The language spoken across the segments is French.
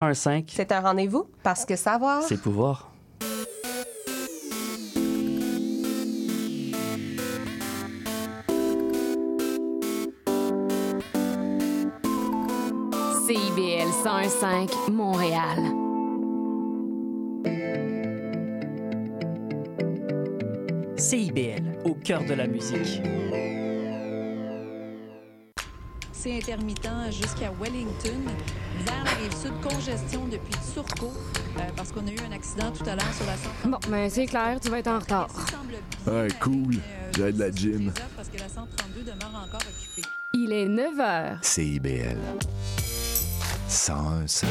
1-5. C'est un rendez-vous parce que savoir. C'est pouvoir. CIBL 101.5 Montréal. CIBL, au cœur de la musique. C'est intermittent jusqu'à Wellington. Vers la rive sud, congestion depuis Turcot, euh, parce qu'on a eu un accident tout à l'heure sur la 132. Bon, ben c'est clair, tu vas être en retard. Ça semble Ouais, bien, cool. mais, euh, J'ai de la gym. les offre Parce que la 132 demeure encore occupée. Il est 9 h. CIBL 101.5.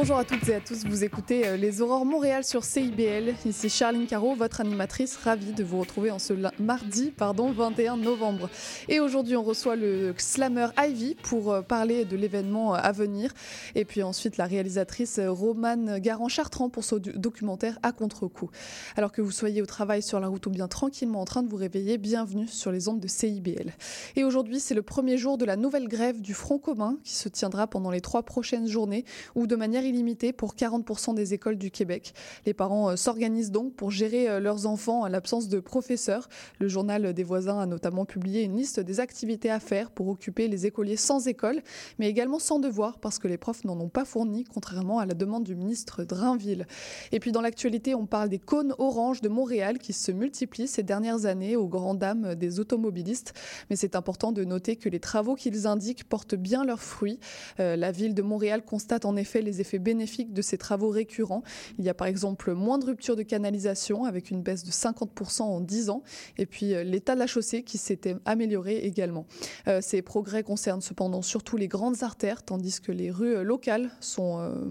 Bonjour à toutes et à tous, vous écoutez euh, Les Aurores Montréal sur CIBL. Ici Charline Caro, votre animatrice, ravie de vous retrouver en ce mardi pardon, 21 novembre. Et aujourd'hui, on reçoit le slammer Ivy pour euh, parler de l'événement euh, à venir. Et puis ensuite, la réalisatrice Romane Garand-Chartrand pour du- documentaire À contre-coup. Alors que vous soyez au travail, sur la route ou bien tranquillement en train de vous réveiller, bienvenue sur les ondes de CIBL. Et aujourd'hui, c'est le premier jour de la nouvelle grève du Front commun qui se tiendra pendant les trois prochaines journées ou de manière illimitée pour 40% des écoles du Québec. Les parents euh, s'organisent donc pour gérer euh, leurs enfants à l'absence de professeurs. Le journal des voisins a notamment publié une liste des activités à faire pour occuper les écoliers sans école, mais également sans devoir parce que les profs n'en ont pas fourni, contrairement à la demande du ministre Drainville. Et puis dans l'actualité, on parle des cônes orange de Montréal qui se multiplient ces dernières années aux grandes dames des automobilistes. Mais c'est important de noter que les travaux qu'ils indiquent portent bien leurs fruits. Euh, la ville de Montréal constate en effet les effets bénéfiques de ces travaux récurrents. Il y a par exemple moins de ruptures de canalisation avec une baisse de 50% en 10 ans et puis euh, l'état de la chaussée qui s'était amélioré également. Euh, ces progrès concernent cependant surtout les grandes artères tandis que les rues euh, locales sont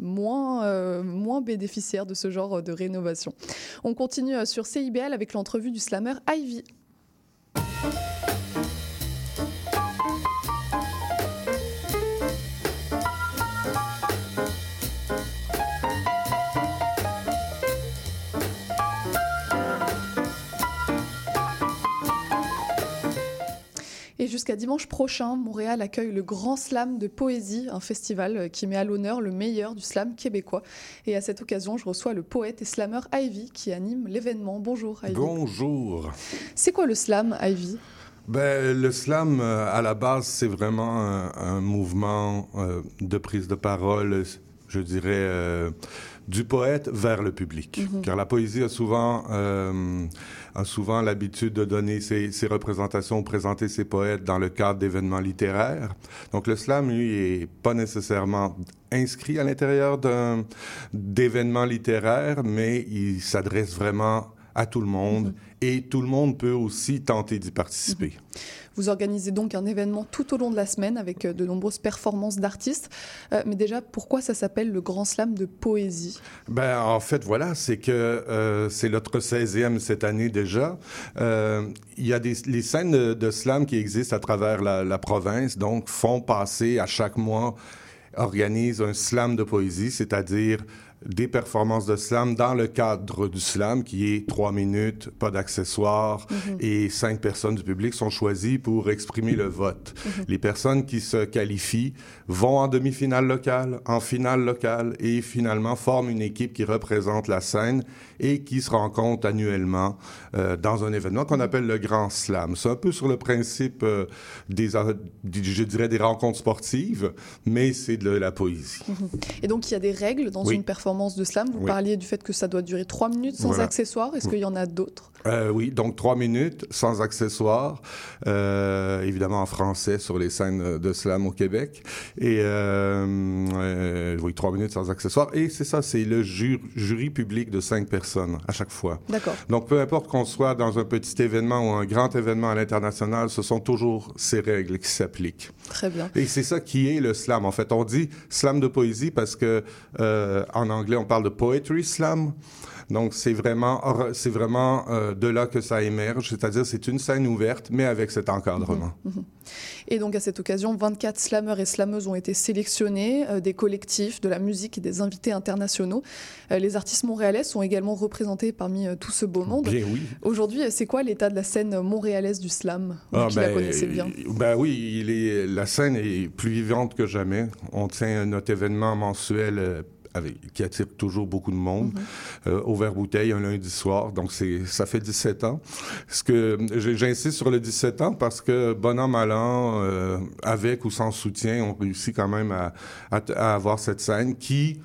moins, bénéficiaires de ce genre de rénovation. On continue sur CIBL avec l'entrevue du slammer Ivy. Et jusqu'à dimanche prochain, Montréal accueille le Grand Slam de poésie, un festival euh, qui met à l'honneur le meilleur du slam québécois. Et à cette occasion, je reçois le poète et slammer Ivy qui anime l'événement. Bonjour Ivy. Bonjour. C'est quoi le slam Ivy? Ben, le slam, euh, à la base, c'est vraiment un, un mouvement euh, de prise de parole, je dirais, euh, du poète vers le public. Car la poésie a souvent, euh, a souvent l'habitude de donner ses, ses représentations, ou présenter ses poètes dans le cadre d'événements littéraires. Donc le slam, lui, est pas nécessairement inscrit à l'intérieur d'un d'événements littéraires, mais il s'adresse vraiment à tout le monde et tout le monde peut aussi tenter d'y participer. Vous organisez donc un événement tout au long de la semaine avec euh, de nombreuses performances d'artistes. Euh, mais déjà, pourquoi ça s'appelle le Grand Slam de poésie? Ben, en fait, voilà, c'est que euh, c'est notre 16e cette année déjà. Il y a des, les scènes de, slam qui existent à travers la, la province, donc font passer à chaque mois, organisent un slam de poésie, c'est-à-dire des performances de slam dans le cadre du slam qui est trois minutes, pas d'accessoires et cinq personnes du public sont choisies pour exprimer le vote. Les personnes qui se qualifient vont en demi-finale locale, en finale locale et finalement forment une équipe qui représente la scène et qui se rencontre annuellement euh, dans un événement qu'on appelle le Grand Slam. C'est un peu sur le principe euh, des, euh, des- je dirais, des rencontres sportives, mais c'est de la poésie. Et donc, il y a des règles dans Oui. une performance de slam. Vous Oui. parliez du fait que ça doit durer trois minutes sans Voilà. accessoires. Est-ce qu'il y en a d'autres? Euh, oui, donc trois minutes sans accessoires, euh, évidemment en français sur les scènes de slam au Québec. Et euh, euh, oui, trois minutes sans accessoires. Et c'est ça, c'est le ju- jury public de cinq personnes à chaque fois. D'accord. Donc peu importe qu'on soit dans un petit événement ou un grand événement à l'international, ce sont toujours ces règles qui s'appliquent. Très bien. Et c'est ça qui est le slam. En fait, on dit slam de poésie parce que en anglais, on parle de poetry slam. Donc, c'est vraiment, c'est vraiment euh, de là que ça émerge, c'est-à-dire c'est une scène ouverte, mais avec cet encadrement. Mhm, mhm. Et donc, à cette occasion, 24 slammeurs et slammeuses ont été sélectionnés, euh, des collectifs, de la musique et des invités internationaux. Euh, les artistes montréalais sont également représentés parmi tout ce beau monde. Bien oui. Aujourd'hui, c'est quoi l'état de la scène montréalaise du slam? Ah, la ben, connaissez bien ben oui, il est, la scène est plus vivante que jamais. On tient notre événement mensuel qui attire toujours beaucoup de monde, euh, au verre-bouteille un lundi soir. Donc, c'est, ça fait 17 ans. Ce que, j'insiste sur le 17 ans parce que, bon an, mal an, euh, avec ou sans soutien, on réussit quand même à, à avoir cette scène qui,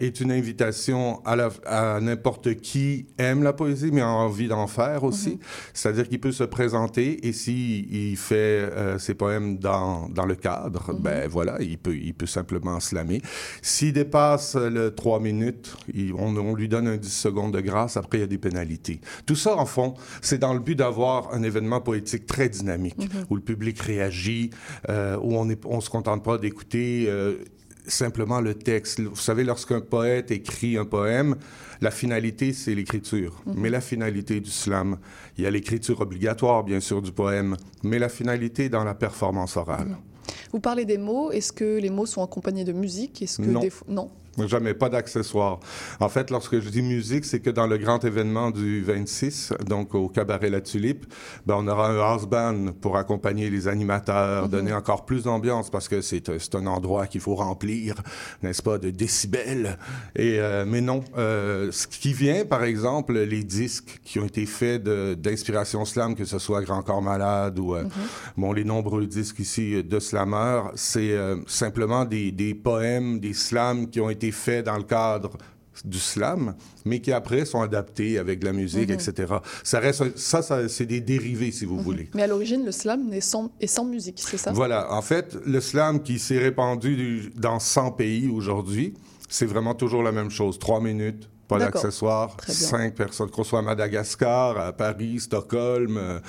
est une invitation à, à n'importe qui aime la poésie, mais a envie d'en faire aussi. Mhm. C'est-à-dire qu'il peut se présenter et s'il il fait euh, ses poèmes dans, dans le cadre, mhm. ben voilà, il peut, il peut simplement slammer. S'il dépasse le 3 minutes, on, on, lui donne un 10 secondes de grâce, après il y a des pénalités. Tout ça, en fond, c'est dans le but d'avoir un événement poétique très dynamique, mhm. où le public réagit, euh, où on ne on se contente pas d'écouter... Euh, simplement le texte. Vous savez, lorsqu'un poète écrit un poème, la finalité, c'est l'écriture. Mhm. Mais la finalité du slam, il y a l'écriture obligatoire, bien sûr, du poème, mais la finalité dans la performance orale. Vous parlez des mots. Est-ce que les mots sont accompagnés de musique? Est-ce que non. Des... non. Jamais, pas d'accessoires. En fait, lorsque je dis musique, c'est que dans le grand événement du 26, donc au Cabaret La Tulipe, ben, on aura un house band pour accompagner les animateurs, mhm. donner encore plus d'ambiance parce que c'est un endroit qu'il faut remplir, n'est-ce pas, de décibels. Et, euh, mais non, euh, ce qui vient, par exemple, les disques qui ont été faits d'inspiration slam, que ce soit Grand Corps Malade ou euh, mhm. bon, les nombreux disques ici de slameurs, c'est simplement des, des poèmes, des slams qui ont été faits dans le cadre du slam, mais qui après sont adaptés avec de la musique, mhm. etc. Ça reste, ça, ça c'est des dérivés, si vous mhm. voulez. Mais à l'origine, le slam est sans, est sans musique, c'est ça? Voilà. En fait, le slam qui s'est répandu dans 100 pays aujourd'hui, c'est vraiment toujours la même chose. Trois minutes, pas d'accessoires, cinq personnes, qu'on soit à Madagascar, à Paris, Stockholm, euh,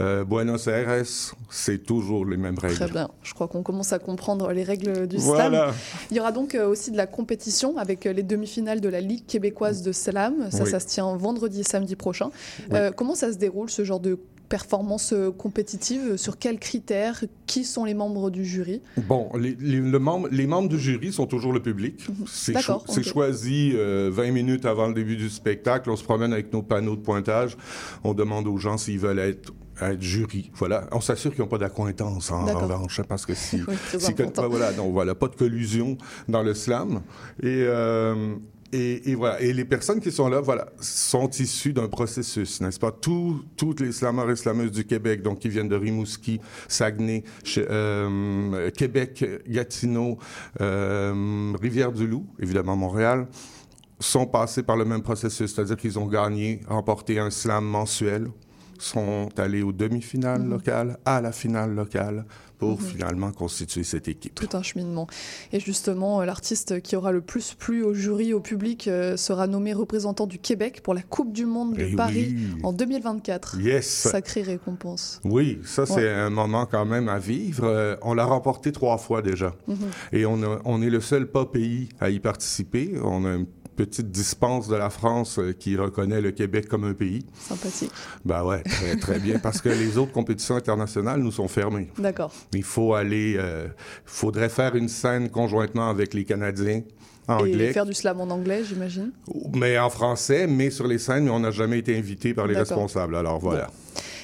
euh, Buenos Aires, c'est toujours les mêmes règles. Très bien, je crois qu'on commence à comprendre les règles du slam. Il y aura donc euh, aussi de la compétition avec les demi-finales de la Ligue québécoise de slam, ça, ça se tient vendredi et samedi prochain. comment ça se déroule ce genre de performance euh, compétitive Sur quels critères Qui sont les membres du jury? Bon, les, le membre, les membres du jury sont toujours le public. Mhm. C'est choisi 20 euh, minutes avant le début du spectacle. On se promène avec nos panneaux de pointage. On demande aux gens s'ils veulent être être jury. Voilà. On s'assure qu'ils n'ont pas d'accointance en revanche, hein, parce que si, si voilà, donc voilà, pas de collusion dans le slam. Et euh, et, voilà. Et les personnes qui sont là, voilà, sont issues d'un processus, n'est-ce pas? toutes les slameurs et du Québec, donc qui viennent de Rimouski, Saguenay, euh, Québec, Gatineau, euh, Rivière-du-Loup, évidemment Montréal, sont passés par le même processus, c'est-à-dire qu'ils ont gagné, remporté un slam mensuel, sont allés aux demi-finales mm-hmm. locales, à la finale locale, pour mhm. finalement constituer cette équipe. Tout un cheminement. Et justement, euh, l'artiste qui aura le plus plu au jury, au public, euh, sera nommé représentant du Québec pour la Coupe du Monde de eh Paris en 2024. Yes. Sacrée récompense. Oui, ça c'est un moment quand même à vivre. Euh, on l'a remporté trois fois déjà. Mhm. Et on, on est le seul pas pays à y participer. On a un petite dispense de la France euh, qui reconnaît le Québec comme un pays. Sympathique. Ben ouais, très, très bien, parce que les autres compétitions internationales nous sont fermées. D'accord. Il faut aller, euh, faudrait faire une scène conjointement avec les Canadiens. Anglais. Et faire du slam en anglais, j'imagine. Mais en français, mais sur les scènes, on n'a jamais été invité par les responsables. Alors voilà.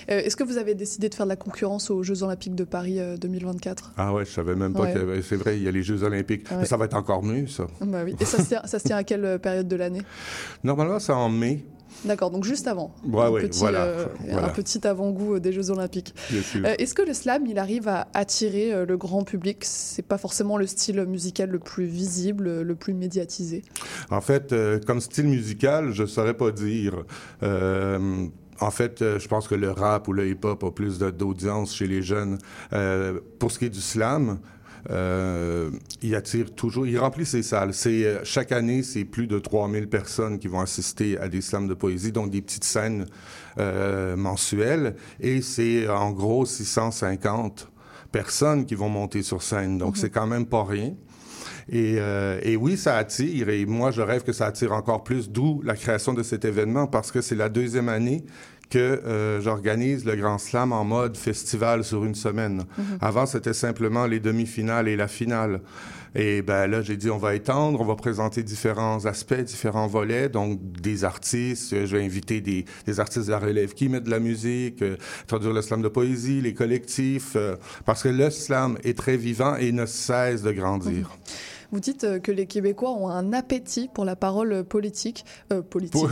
Est-ce que vous avez décidé de faire de la concurrence aux Jeux Olympiques de Paris 2024 euh, Ah ouais, je savais même pas que c'est vrai, il y a les Jeux Olympiques. Mais ça va être encore mieux, ça. Bah oui. Et ça se, tient, à quelle euh, période de l'année? Normalement, c'est en mai. D'accord, donc juste avant. Ouais, un, petit, un petit avant-goût des Jeux Olympiques. Est-ce que le slam, il arrive à attirer le grand public? C'est pas forcément le style musical le plus visible, le plus médiatisé? En fait, comme style musical, je saurais pas dire. En fait, euh, je pense que le rap ou le hip-hop a plus d'audience chez les jeunes. Euh, pour ce qui est du slam, euh, il attire toujours, il remplit ses salles. C'est euh, chaque année, c'est plus de 3000 personnes qui vont assister à des slams de poésie, donc des petites scènes euh, mensuelles, et c'est en gros 650 personnes qui vont monter sur scène. Donc mhm. c'est quand même pas rien. Et, euh, et, oui, ça attire. Et moi, je rêve que ça attire encore plus, d'où la création de cet événement, parce que c'est la deuxième année que euh, j'organise le Grand Slam en mode festival sur une semaine. Mm-hmm. Avant, c'était simplement les demi-finales et la finale. Et ben là, j'ai dit, on va étendre, on va présenter différents aspects, différents volets, donc des artistes. Je vais inviter des, des artistes de la relève qui mettent de la musique, euh, traduire le slam de poésie, les collectifs, euh, parce que le slam est très vivant et ne cesse de grandir. Mm-hmm. Vous dites euh, que les Québécois ont un appétit pour la parole politique. Euh, politique.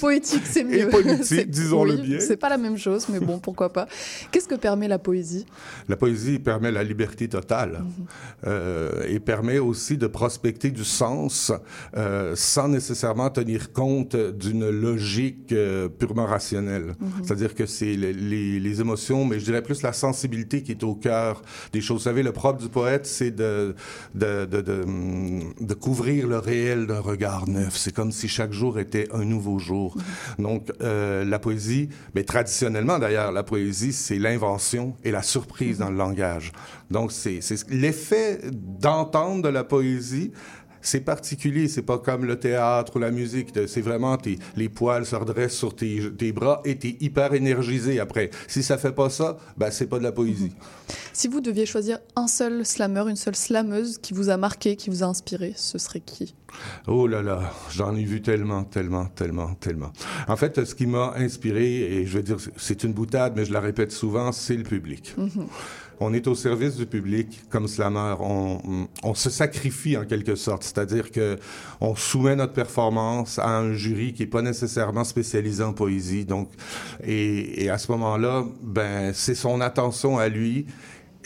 Poétique, c'est mieux. Et politique, disons-le oui, bien. C'est pas la même chose, mais bon, pourquoi pas. Qu'est-ce que permet la poésie? La poésie permet la liberté totale mm -hmm. euh, et permet aussi de prospecter du sens euh, sans nécessairement tenir compte d'une logique purement rationnelle. Mm -hmm. C'est-à-dire que c'est les, les, les, émotions, mais je dirais plus la sensibilité qui est au cœur des choses. Vous savez, le propre du poète, c'est de, de, de, de de couvrir le réel d'un regard neuf. C'est comme si chaque jour était un nouveau jour. Donc, euh, la poésie, mais traditionnellement d'ailleurs, la poésie, c'est l'invention et la surprise dans le langage. Donc, c'est l'effet d'entendre de la poésie c'est particulier, c'est pas comme le théâtre ou la musique. C'est vraiment tes, les poils se redressent sur tes, tes bras et t'es hyper énergisé après. Si ça fait pas ça, ben c'est pas de la poésie. Si vous deviez choisir un seul slammer, une seule slameuse qui vous a marqué, qui vous a inspiré, ce serait qui? Oh là là, j'en ai vu tellement, tellement, tellement, tellement. En fait, ce qui m'a inspiré, et je veux dire, c'est une boutade, mais je la répète souvent, c'est le public. Mm -hmm. On est au service du public comme slammer. On, on se sacrifie en quelque sorte, c'est-à-dire que on soumet notre performance à un jury qui est pas nécessairement spécialisé en poésie. Donc, et, et à ce moment-là, ben c'est son attention à lui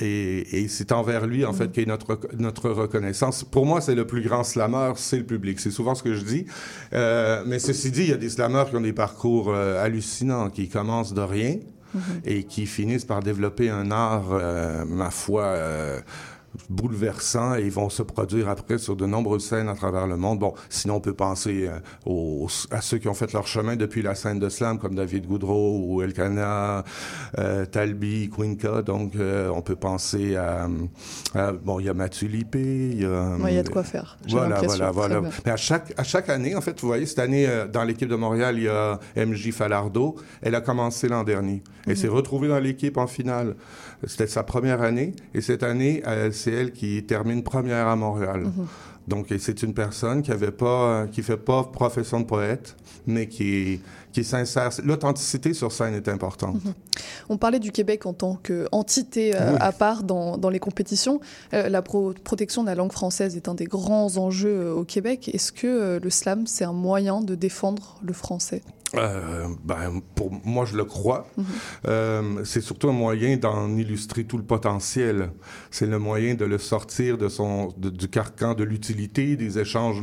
et, et c'est envers lui, en fait, qu'est notre, notre reconnaissance. Pour moi, c'est le plus grand slammer, c'est le public. C'est souvent ce que je dis. Euh, mais ceci dit, il y a des slammers qui ont des parcours euh, hallucinants, qui commencent de rien et qui finissent par développer un art, euh, ma foi, bouleversant et ils vont se produire après sur de nombreuses scènes à travers le monde. Bon, sinon on peut penser euh, aux, à ceux qui ont fait leur chemin depuis la scène de slam comme David Goudreau ou Elkana, euh, Talbi, Quinca. Donc euh, on peut penser à, à bon, il y a Mathieu Lippé, il y a il y a de quoi faire. Voilà, voilà, voilà. Mais à chaque à chaque année, en fait, vous voyez, cette année dans l'équipe de Montréal, il y a MJ Falardeau. Elle a commencé l'an dernier. Elle mm -hmm. s'est retrouvée dans l'équipe en finale. C'était sa première année et cette année, c'est elle qui termine première à Montréal. Mm -hmm. Donc, c'est une personne qui avait pas, qui fait pas profession de poète, mais qui, qui est sincère. L'authenticité sur scène est importante. -hmm. On parlait du Québec en tant qu'entité euh, oui. à part dans, dans les compétitions. Euh, la pro protection de la langue française est un des grands enjeux euh, au Québec. Est-ce que euh, le slam, c'est un moyen de défendre le français? Euh, ben, pour moi, je le crois. Mm -hmm. euh, c'est surtout un moyen d'en illustrer tout le potentiel. C'est le moyen de le sortir de son, de, du carcan de l'utilité, des échanges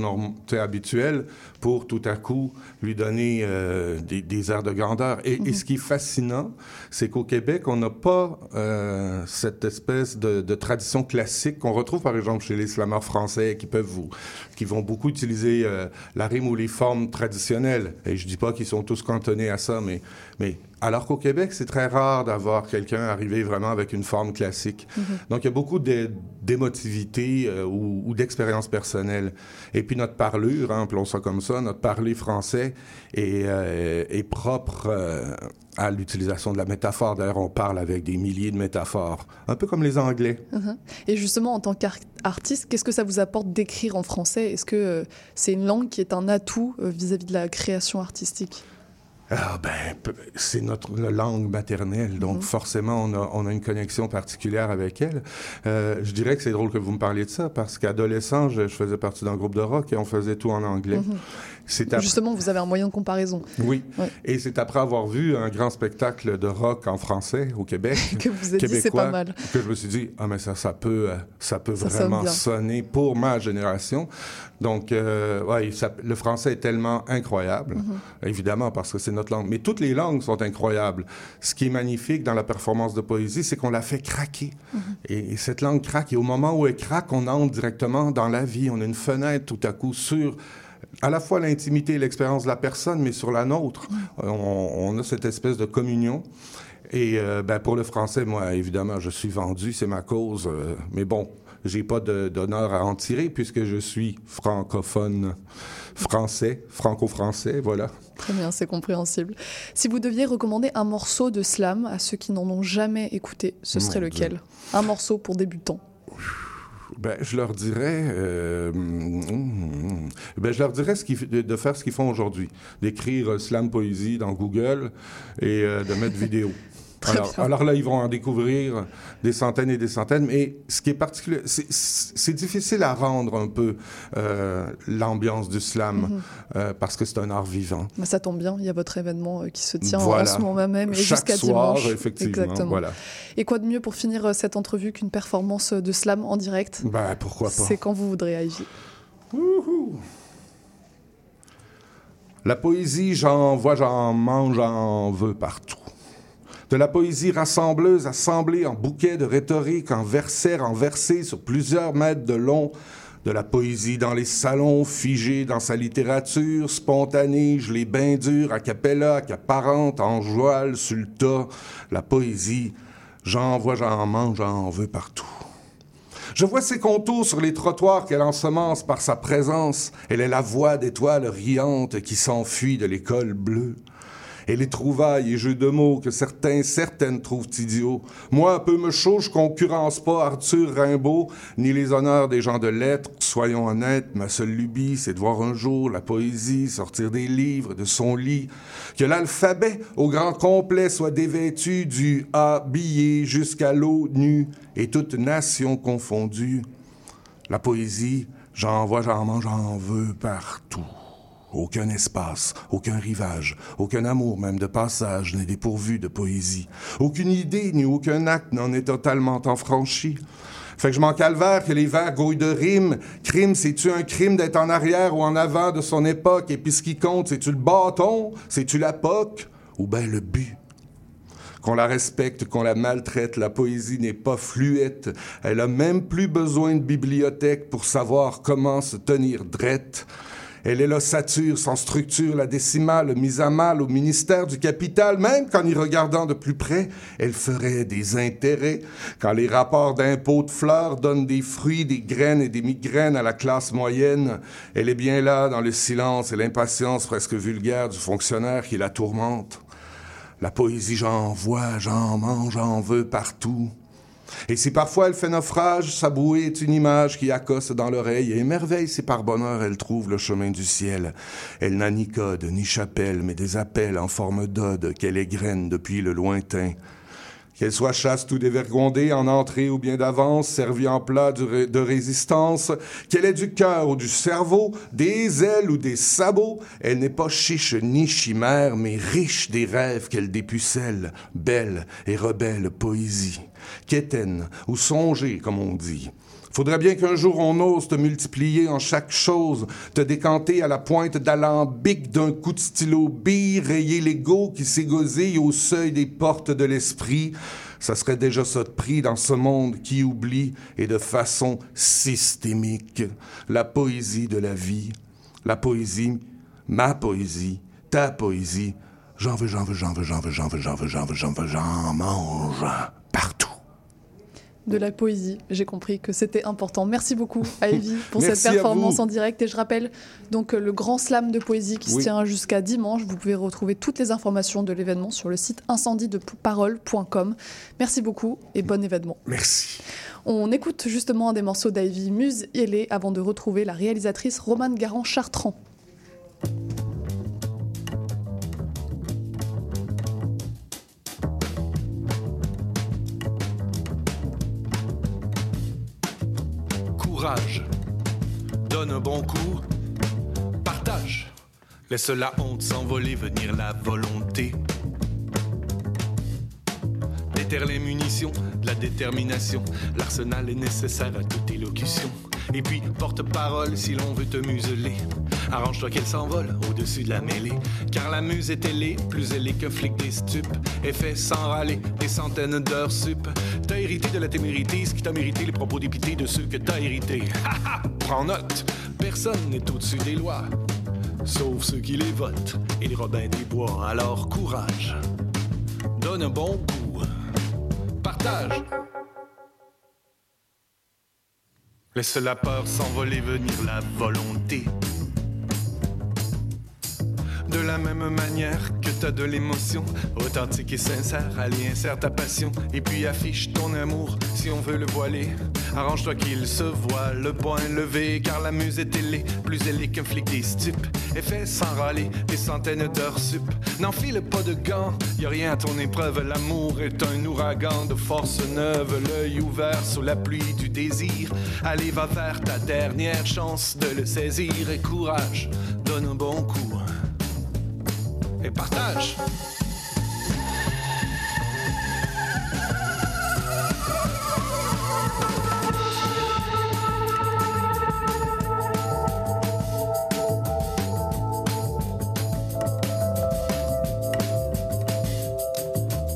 habituels, pour tout à coup lui donner euh, des, des, airs de grandeur. Et, mm -hmm. et ce qui est fascinant, c'est qu'au Québec, on n'a pas euh, cette espèce de, de tradition classique qu'on retrouve, par exemple, chez les slameurs français qui peuvent vous, qui vont beaucoup utiliser euh, la rime ou les formes traditionnelles. Et je dis pas qu'ils sont tous cantonnés à ça, mais, mais alors qu'au Québec, c'est très rare d'avoir quelqu'un arrivé vraiment avec une forme classique. Mm -hmm. Donc, il y a beaucoup d'émotivité euh, ou, ou d'expérience personnelle. Et puis, notre parlure, hein, appelons ça comme ça, notre parler français est, euh, est propre euh, à l'utilisation de la métaphore. D'ailleurs, on parle avec des milliers de métaphores, un peu comme les Anglais. Mm -hmm. Et justement, en tant qu'artiste, qu'est-ce que ça vous apporte d'écrire en français? Est-ce que c'est une langue qui est un atout vis-à-vis -vis de la création artistique? Ah ben, c'est notre langue maternelle, donc mmh. forcément on a, on a une connexion particulière avec elle. Euh, je dirais que c'est drôle que vous me parliez de ça parce qu'adolescent, je, je, faisais partie d'un groupe de rock et on faisait tout en anglais. Mmh. Après... Justement, vous avez un moyen de comparaison. Oui, ouais. et c'est après avoir vu un grand spectacle de rock en français au Québec que vous êtes dit c'est pas mal. Que je me suis dit ah mais ça ça peut ça peut ça vraiment sonner pour ma génération. Donc euh, ouais, ça, le français est tellement incroyable, -hmm. évidemment parce que c'est notre langue. Mais toutes les langues sont incroyables. Ce qui est magnifique dans la performance de poésie, c'est qu'on la fait craquer. -hmm. et, et, cette langue craque. Et au moment où elle craque, on entre directement dans la vie. On a une fenêtre tout à coup sur à la fois l'intimité et l'expérience de la personne, mais sur la nôtre. Mm. On, on, a cette espèce de communion. Et euh, ben, pour le français, moi, évidemment, je suis vendu, c'est ma cause. Euh, mais bon, j'ai pas d'honneur à en tirer puisque je suis francophone, français, franco-français, voilà. Très bien, c'est compréhensible. Si vous deviez recommander un morceau de slam à ceux qui n'en ont jamais écouté, ce serait Mon lequel? Un morceau pour débutants. Ben, je leur dirais, euh, mm, ben, je leur dirais ce de, de faire ce qu'ils font aujourd'hui, d'écrire euh, slam poésie dans Google et euh, de mettre vidéo. Très Alors, bien. alors là, ils vont en découvrir des centaines et des centaines. Mais ce qui est particulier, c'est- difficile à rendre un peu euh, l'ambiance du slam Mhm. euh, parce que c'est un art vivant. Mais ça tombe bien, il y a votre événement euh, qui se tient Voilà. en ce moment même et jusqu'à dimanche. effectivement. Exactement. Voilà. Et quoi de mieux pour finir cette entrevue qu'une performance de slam en direct? Ben, pourquoi pas. C'est quand vous voudrez, Ivy. La poésie, j'en vois, j'en mange, j'en veux partout. De la poésie rassembleuse assemblée en bouquets de rhétorique, en versets renversés sur plusieurs mètres de long. De la poésie dans les salons, figée dans sa littérature, spontanée, je les bains durs, a cappella, accaparante, en tas. La poésie, j'en vois, j'en mange, j'en veux partout. Je vois ses contours sur les trottoirs qu'elle ensemence par sa présence. Elle est la voix d'étoiles riantes qui s'enfuit de l'école bleue. Et les trouvailles et jeux de mots que certains, certaines trouvent idiots. Moi, un peu me chaud, je concurrence pas Arthur Rimbaud, ni les honneurs des gens de lettres. Soyons honnêtes, ma seule lubie, c'est de voir un jour la poésie sortir des livres de son lit. Que l'alphabet, au grand complet, soit dévêtu du A billet jusqu'à l'eau nue, et toute nation confondue. La poésie, j'en vois, j'en mange, j'en veux partout. Aucun espace, aucun rivage, aucun amour même de passage n'est dépourvu de poésie. Aucune idée ni aucun acte n'en est totalement enfranchi. Fait que je m'en calvaire que les vers grouillent de rimes. Crime, c'est-tu un crime d'être en arrière ou en avant de son époque? Et puis ce qui compte, c'est-tu le bâton? C'est-tu la poque? Ou ben le but? qu'on la respecte, qu'on la maltraite. La poésie n'est pas fluette. Elle a même plus besoin de bibliothèque pour savoir comment se tenir drette. Elle est l'ossature sans structure, la décimale mise à mal au ministère du capital, même qu'en y regardant de plus près, elle ferait des intérêts. Quand les rapports d'impôts de fleurs donnent des fruits, des graines et des migraines à la classe moyenne, elle est bien là dans le silence et l'impatience presque vulgaire du fonctionnaire qui la tourmente. La poésie, j'en vois, j'en mange, j'en veux partout. Et si parfois elle fait naufrage, sa bouée est une image qui accoste dans l'oreille et émerveille si par bonheur elle trouve le chemin du ciel. Elle n'a ni code, ni chapelle, mais des appels en forme d'ode qu'elle égrène depuis le lointain. Qu'elle soit chaste ou dévergondée, en entrée ou bien d'avance, servie en plat de, ré- de résistance, qu'elle ait du cœur ou du cerveau, des ailes ou des sabots, elle n'est pas chiche ni chimère, mais riche des rêves qu'elle dépucelle, belle et rebelle poésie. Quétaine ou songer, comme on dit. Faudrait bien qu'un jour on ose te multiplier en chaque chose, te décanter à la pointe d'alambic d'un coup de stylo bille, rayer l'ego qui s'égosille au seuil des portes de l'esprit. Ça serait déjà ça de prix dans ce monde qui oublie et de façon systémique la poésie de la vie, la poésie, ma poésie, ta poésie. J'en veux, j'en veux, j'en veux, j'en veux, j'en veux, j'en veux, j'en veux, j'en veux, j'en mange partout. De la poésie, j'ai compris que c'était important. Merci beaucoup, Ivy, pour Merci cette à performance en direct. Et je rappelle donc euh, le grand slam de poésie qui se tient jusqu'à dimanche. Vous pouvez retrouver toutes les informations de l'événement sur le site incendiedeparole.com. Merci beaucoup et bon événement. Merci. On écoute justement un des morceaux d'Ivy, Muse Ailée, avant de retrouver la réalisatrice Romane Garand-Chartrand. Donne un bon coup. Partage. Laisse la honte s'envoler, venir la volonté. Déterre les munitions, la détermination. L'arsenal est nécessaire à toute élocution. Et puis, porte-parole si l'on veut te museler. Arrange-toi qu'elle s'envole au-dessus de la mêlée. Car la muse est ailée, plus ailée qu'un flic des stupes. Et fait sans râler des centaines d'heures sup. T'as hérité de la témérité, ce qui t'a mérité les propos dépités de ceux que t'as hérités. Ha! Prends note, personne n'est au-dessus des lois. Sauf ceux qui les votent et les Robins des Bois. Alors courage. Donne un bon goût. Partage. Laisse la peur s'envoler, venir la volonté. De la même manière que t'as de l'émotion, authentique et sincère, allez, insère ta passion, et puis affiche ton amour si on veut le voiler. Arrange-toi qu'il se voit, le point levé, car la muse est télé, plus ailée qu'un flic des stupes, et fait sans râler des centaines d'heures sup. N'enfile pas de gants, y a rien à ton épreuve, l'amour est un ouragan de force neuve, l'œil ouvert sous la pluie du désir. Allez, va vers ta dernière chance de le saisir, et courage, donne un bon coup et partage.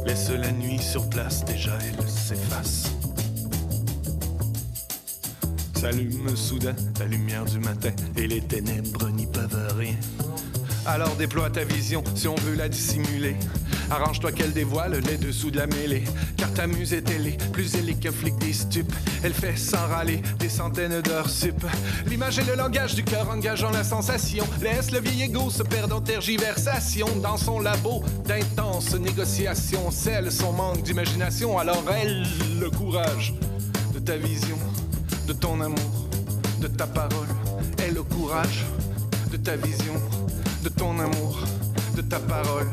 Laisse la nuit sur place, déjà elle s'efface. S'allume soudain la lumière du matin et les ténèbres n'y peuvent rien. Alors déploie ta vision si on veut la dissimuler. Arrange-toi qu'elle dévoile les dessous de la mêlée. Car ta muse est ailée, plus ailée qu'un flic des stupes. Elle fait sans râler des centaines d'heures sup. L'image et le langage du cœur engageant la sensation. Laisse le vieil égo se perdre en tergiversation. Dans son labo d'intenses négociations. Celle son manque d'imagination. Alors elle, le courage de ta vision, de ton amour, de ta parole. Elle, le courage de ta vision de ton amour, de ta parole,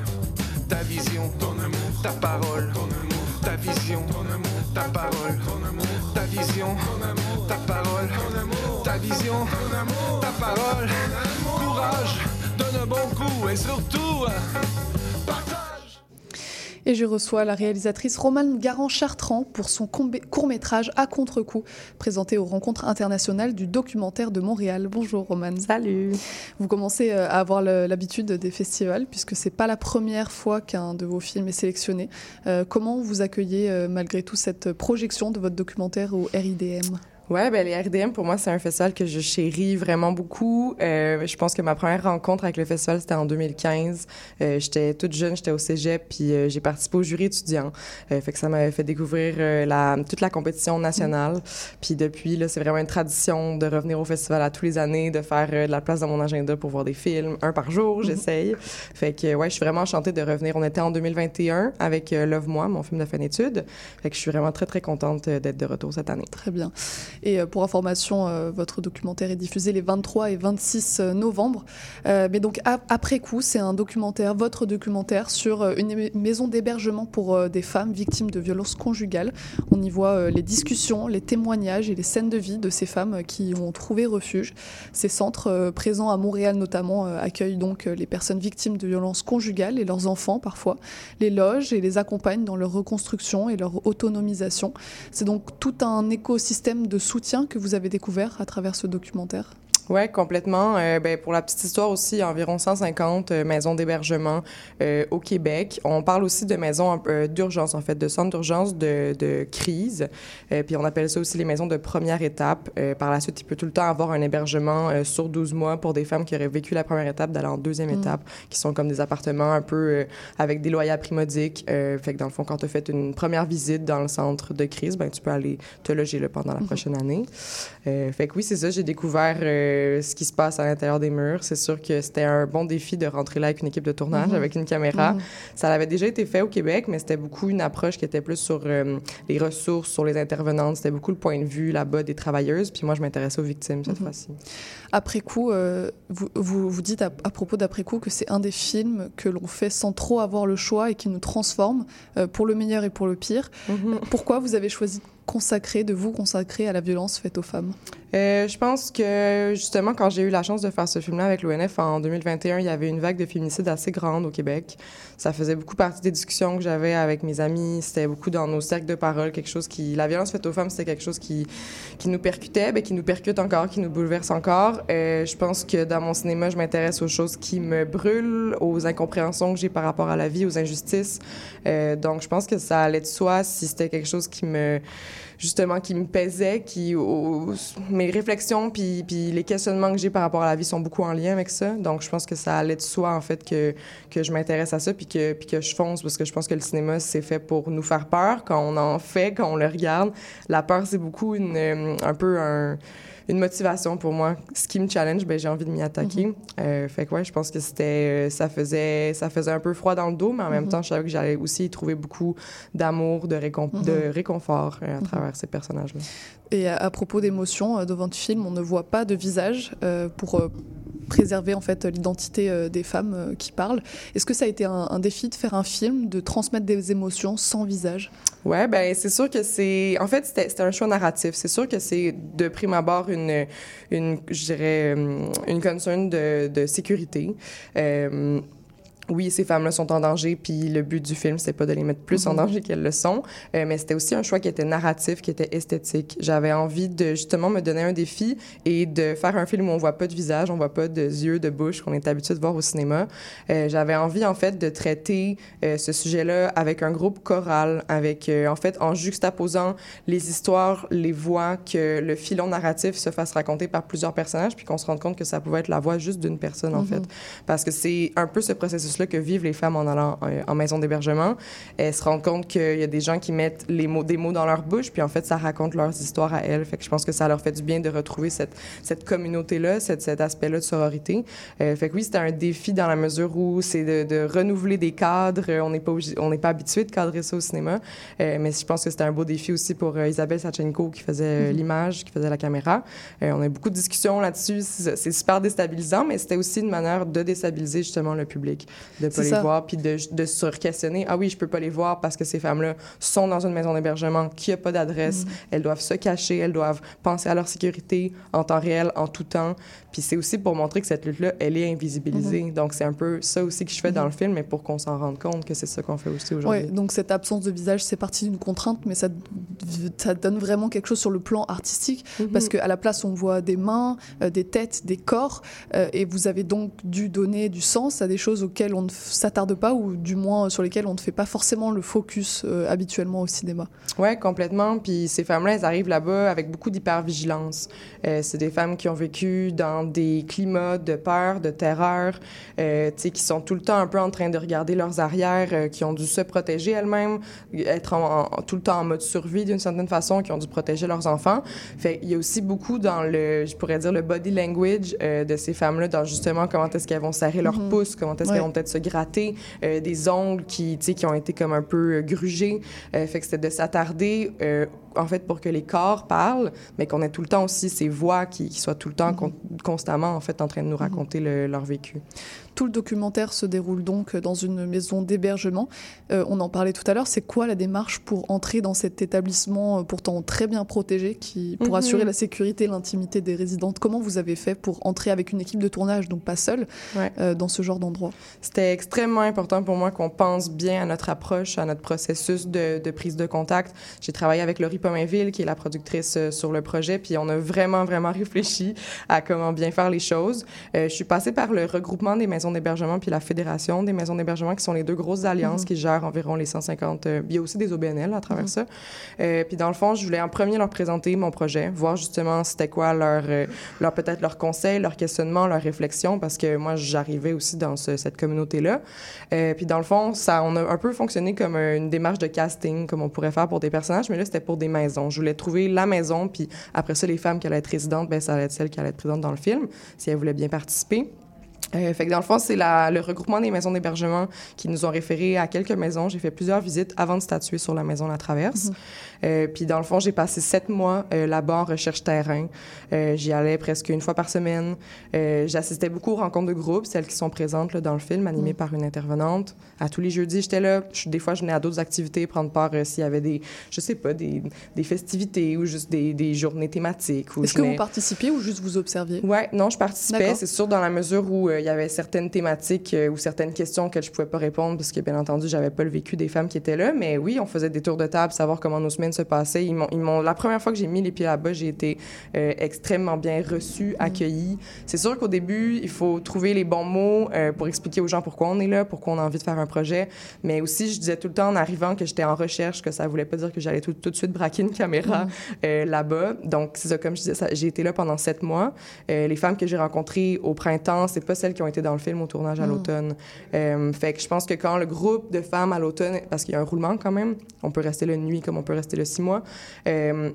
ta vision, ton amour, ta parole, ton amour, ta vision, ton amour, ta parole, ton amour, ta vision, ton amour, ta parole, ton amour, ta vision, ton amour, ta parole, courage, donne un bon coup et surtout. Et je reçois la réalisatrice Romane Garand-Chartrand pour son court-métrage À contre-coup, présenté aux rencontres internationales du documentaire de Montréal. Bonjour Romane. Salut. Vous commencez à avoir l'habitude des festivals, puisque c'est pas la première fois qu'un de vos films est sélectionné. Euh, comment vous accueillez euh, malgré tout cette projection de votre documentaire au RIDM Ouais, ben les RDM pour moi c'est un festival que je chéris vraiment beaucoup. Euh, je pense que ma première rencontre avec le festival c'était en 2015. Euh, j'étais toute jeune, j'étais au cégep puis euh, j'ai participé au jury étudiant. Euh, fait que ça m'avait fait découvrir euh, la toute la compétition nationale. Puis depuis là, c'est vraiment une tradition de revenir au festival à tous les années, de faire de la place dans mon agenda pour voir des films, un par jour, j'essaye. Fait que ouais, je suis vraiment enchantée de revenir. On était en 2021 avec Love moi, mon film de fin d'études. Fait que je suis vraiment très très contente d'être de retour cette année. Très bien. Et euh, pour information, euh, votre documentaire est diffusé les 23 et 26 euh, novembre. mais donc après coup, c'est un documentaire, votre documentaire sur une maison d'hébergement pour des femmes victimes de violences conjugales. On y voit les discussions, les témoignages et les scènes de vie de ces femmes qui ont trouvé refuge. Ces centres présents à Montréal notamment accueillent donc les personnes victimes de violences conjugales et leurs enfants parfois, les logent et les accompagnent dans leur reconstruction et leur autonomisation. C'est donc tout un écosystème de soutien que vous avez découvert à travers ce documentaire? Oui, complètement. Euh, ben, pour la petite histoire aussi, environ 150 euh, maisons d'hébergement euh, au Québec. On parle aussi de maisons d'urgence, en fait, de centres d'urgence de, de, crise. Puis on appelle ça aussi les maisons de première étape. Par la suite, il peut tout le temps avoir un hébergement sur 12 mois pour des femmes qui auraient vécu la première étape d'aller en deuxième mmh. étape, qui sont comme des appartements un peu avec des loyers à prix modiques. fait que dans le fond, quand tu as fait une première visite dans le centre de crise, ben, tu peux aller te loger là, pendant la mmh. prochaine année. fait que oui, c'est ça, j'ai découvert ce qui se passe à l'intérieur des murs. C'est sûr que c'était un bon défi de rentrer là avec une équipe de tournage, mm -hmm. avec une caméra. Mm -hmm. Ça avait déjà été fait au Québec, mais c'était beaucoup une approche qui était plus sur euh, les ressources, sur les intervenantes. C'était beaucoup le point de vue là-bas des travailleuses. Puis moi, je m'intéressais aux victimes cette mm -hmm. fois-ci. Après coup, euh, vous, vous, vous, dites à, à propos d'après coup que c'est un des films que l'on fait sans trop avoir le choix et qui nous transforme euh, pour le meilleur et pour le pire. Pourquoi vous avez choisi de consacrer, de vous consacrer à la violence faite aux femmes? Euh, je pense que justement, quand j'ai eu la chance de faire ce film-là avec l'ONF en 2021, il y avait une vague de féminicides assez grande au Québec. Ça faisait beaucoup partie des discussions que j'avais avec mes amis. C'était beaucoup dans nos cercles de parole, quelque chose qui, la violence faite aux femmes, c'était quelque chose qui, qui nous percutait, mais qui nous percute encore, qui nous bouleverse encore. Euh, je pense que dans mon cinéma, je m'intéresse aux choses qui me brûlent, aux incompréhensions que j'ai par rapport à la vie, aux injustices. Euh, donc, je pense que ça allait de soi si c'était quelque chose qui me justement qui me pesaient, qui mes réflexions puis, puis les questionnements que j'ai par rapport à la vie sont beaucoup en lien avec ça. Donc je pense que ça allait de soi en fait que que je m'intéresse à ça puis que puis que je fonce parce que je pense que le cinéma c'est fait pour nous faire peur quand on en fait, quand on le regarde. La peur c'est beaucoup une euh, un peu un une motivation pour moi. Ce qui me challenge, ben j'ai envie de m'y attaquer. Euh, fait que ouais, je pense que c'était, euh, ça faisait, ça faisait un peu froid dans le dos, mais en même Mhm. temps, je savais que j'allais aussi y trouver beaucoup d'amour, de, récon- Mhm. de réconfort euh, à Mhm. travers ces personnages-là. Et à, à propos d'émotions, devant le film, on ne voit pas de visage pour préserver en fait l'identité euh, des femmes euh, qui parlent. Est-ce que ça a été un, défi de faire un film, de transmettre des émotions sans visage? Ouais, ben c'est sûr que c'est. En fait, c'était un choix narratif. C'est sûr que c'est de prime abord une, une je euh, une concern de, sécurité. Oui, ces femmes-là sont en danger, puis le but du film, c'est pas de les mettre plus en Mhm. danger qu'elles le sont, euh, mais c'était aussi un choix qui était narratif, qui était esthétique. J'avais envie de justement me donner un défi et de faire un film où on voit pas de visage, on voit pas de yeux, de bouche qu'on est habitué de voir au cinéma. Euh, J'avais envie en fait de traiter euh, ce sujet-là avec un groupe choral, avec en fait en juxtaposant les histoires, les voix, que le filon narratif se fasse raconter par plusieurs personnages, puis qu'on se rende compte que ça pouvait être la voix juste d'une personne en Mhm. fait, parce que c'est un peu ce que vivent les femmes en allant euh, en maison d'hébergement. Elles se rendent compte qu'il y a des gens qui mettent les mots, des mots dans leur bouche, puis en fait ça raconte leurs histoires à elles. Fait que je pense que ça leur fait du bien de retrouver cette cette communauté-là, cette, cet aspect-là de sororité. Euh, fait que oui, c'était un défi dans la mesure où c'est de, de renouveler des cadres. Euh, On n'est pas obligé- on n'est pas habitué de cadrer ça au cinéma, Euh, mais je pense que c'était un beau défi aussi pour euh, Isabelle Sachenko qui faisait Mhm. l'image, qui faisait la caméra. On a eu beaucoup de discussions là-dessus. C'est super déstabilisant, mais c'était aussi une manière de déstabiliser justement le public, de pas les ça. voir, puis de, de se questionner. Ah oui, je peux pas les voir parce que ces femmes-là sont dans une maison d'hébergement qui a pas d'adresse. Mhm. Elles doivent se cacher, elles doivent penser à leur sécurité en temps réel, en tout temps. Puis c'est aussi pour montrer que cette lutte-là, elle est invisibilisée. Donc c'est un peu ça aussi que je fais dans le film, mais pour qu'on s'en rende compte que c'est ça qu'on fait aussi Ouais, aujourd'hui. donc cette absence de visage, c'est partie d'une contrainte, mais ça, ça donne vraiment quelque chose sur le plan artistique, Mhm. parce qu'à la place, on voit des mains, euh, des têtes, des corps, euh, et vous avez donc dû donner du sens à des choses auxquelles on ne s'attarde pas, ou du moins sur lesquelles on ne fait pas forcément le focus euh, habituellement au cinéma. Ouais, complètement. Puis ces femmes-là, elles arrivent là-bas avec beaucoup d'hypervigilance. Euh, c'est des femmes qui ont vécu dans des climats de peur, de terreur, euh, tu sais, qui sont tout le temps un peu en train de regarder leurs arrières, euh, qui ont dû se protéger elles-mêmes, être en- en- tout le temps en mode survie d'une certaine façon, qui ont dû protéger leurs enfants. Fait il y a aussi beaucoup dans le, je pourrais dire, le body language euh, de ces femmes-là, dans justement comment est-ce qu'elles vont serrer leurs Mhm. pouces, comment est-ce Ouais. qu'elles vont peut-être se gratter, euh, des ongles qui, qui ont été comme un peu euh, grugés. Euh, fait que c'était de s'attarder, en fait, pour que les corps parlent, mais qu'on ait tout le temps aussi ces voix qui, qui soient tout le temps, con- constamment, en fait, en train de nous raconter le- leur vécu. Tout le documentaire se déroule donc dans une maison d'hébergement. Euh, on en parlait tout à l'heure. C'est quoi la démarche pour entrer dans cet établissement euh, pourtant très bien protégé, qui pour Mhm. assurer la sécurité et l'intimité des résidentes? Comment vous avez fait pour entrer avec une équipe de tournage, donc pas seule, Ouais. euh, dans ce genre d'endroit? C'était extrêmement important pour moi qu'on pense bien à notre approche, à notre processus de, de prise de contact. J'ai travaillé avec Laurie Pomainville, qui est la productrice euh, sur le projet, puis on a vraiment, vraiment réfléchi à comment bien faire les choses. Euh, je suis passée par le regroupement des maisons d'hébergement puis la Fédération des maisons d'hébergement, qui sont les deux grosses alliances Mhm. qui gèrent environ les 150... euh, il y a aussi des OBNL à travers Mhm. ça. Euh, puis dans le fond, je voulais en premier leur présenter mon projet, voir justement c'était quoi leur, leur peut-être leurs conseils, leurs questionnements, leurs réflexions, parce que moi, j'arrivais aussi dans ce- cette communauté-là. Puis dans le fond, ça, on a un peu fonctionné comme une démarche de casting, comme on pourrait faire pour des personnages, mais là, c'était pour des Je voulais trouver la maison, puis après ça, les femmes qui allaient être résidentes, ben, ça allait être celles qui allaient être présentes dans le film, si elles voulaient bien participer. Euh, fait que dans le fond, c'est le regroupement des maisons d'hébergement qui nous ont référé à quelques maisons. J'ai fait plusieurs visites avant de statuer sur la maison La Traverse. Mhm. Euh, puis dans le fond, j'ai passé sept mois euh, là-bas en recherche terrain. J'y allais presque une fois par semaine. J'assistais beaucoup aux rencontres de groupe, celles qui sont présentes là, dans le film, animées Mhm. par une intervenante. À tous les jeudis, j'étais là. Je- des fois, je venais à d'autres activités, prendre part s'il y avait des, je sais pas, des, des festivités ou juste des, des journées thématiques. Est-ce que vous participiez ou juste vous observiez? Ouais, non, je participais, c'est sûr, dans la mesure où euh, il y avait certaines thématiques euh, ou certaines questions que je pouvais pas répondre parce que, bien entendu, j'avais pas le vécu des femmes qui étaient là. Mais oui, on faisait des tours de table, savoir comment nos semaines se passaient. Ils m'ont, ils m'ont, la première fois que j'ai mis les pieds là-bas, j'ai été euh, extrêmement bien reçue, accueillie. C'est sûr qu'au début, il faut trouver les bons mots pour expliquer aux gens pourquoi on est là, pourquoi on a envie de faire un projet. Mais aussi, je disais tout le temps en arrivant que j'étais en recherche, que ça voulait pas dire que j'allais tout, tout de suite braquer une caméra euh, là-bas. Donc, c'est ça, comme je disais, ça- j'ai été là pendant sept mois. Les femmes que j'ai rencontrées au printemps, c'est pas celles qui ont été dans le film au tournage à l'automne. Euh, fait que je pense que quand le groupe de femmes à l'automne, parce qu'il y a un roulement quand même, on peut rester le nuit comme on peut rester le six mois. euh,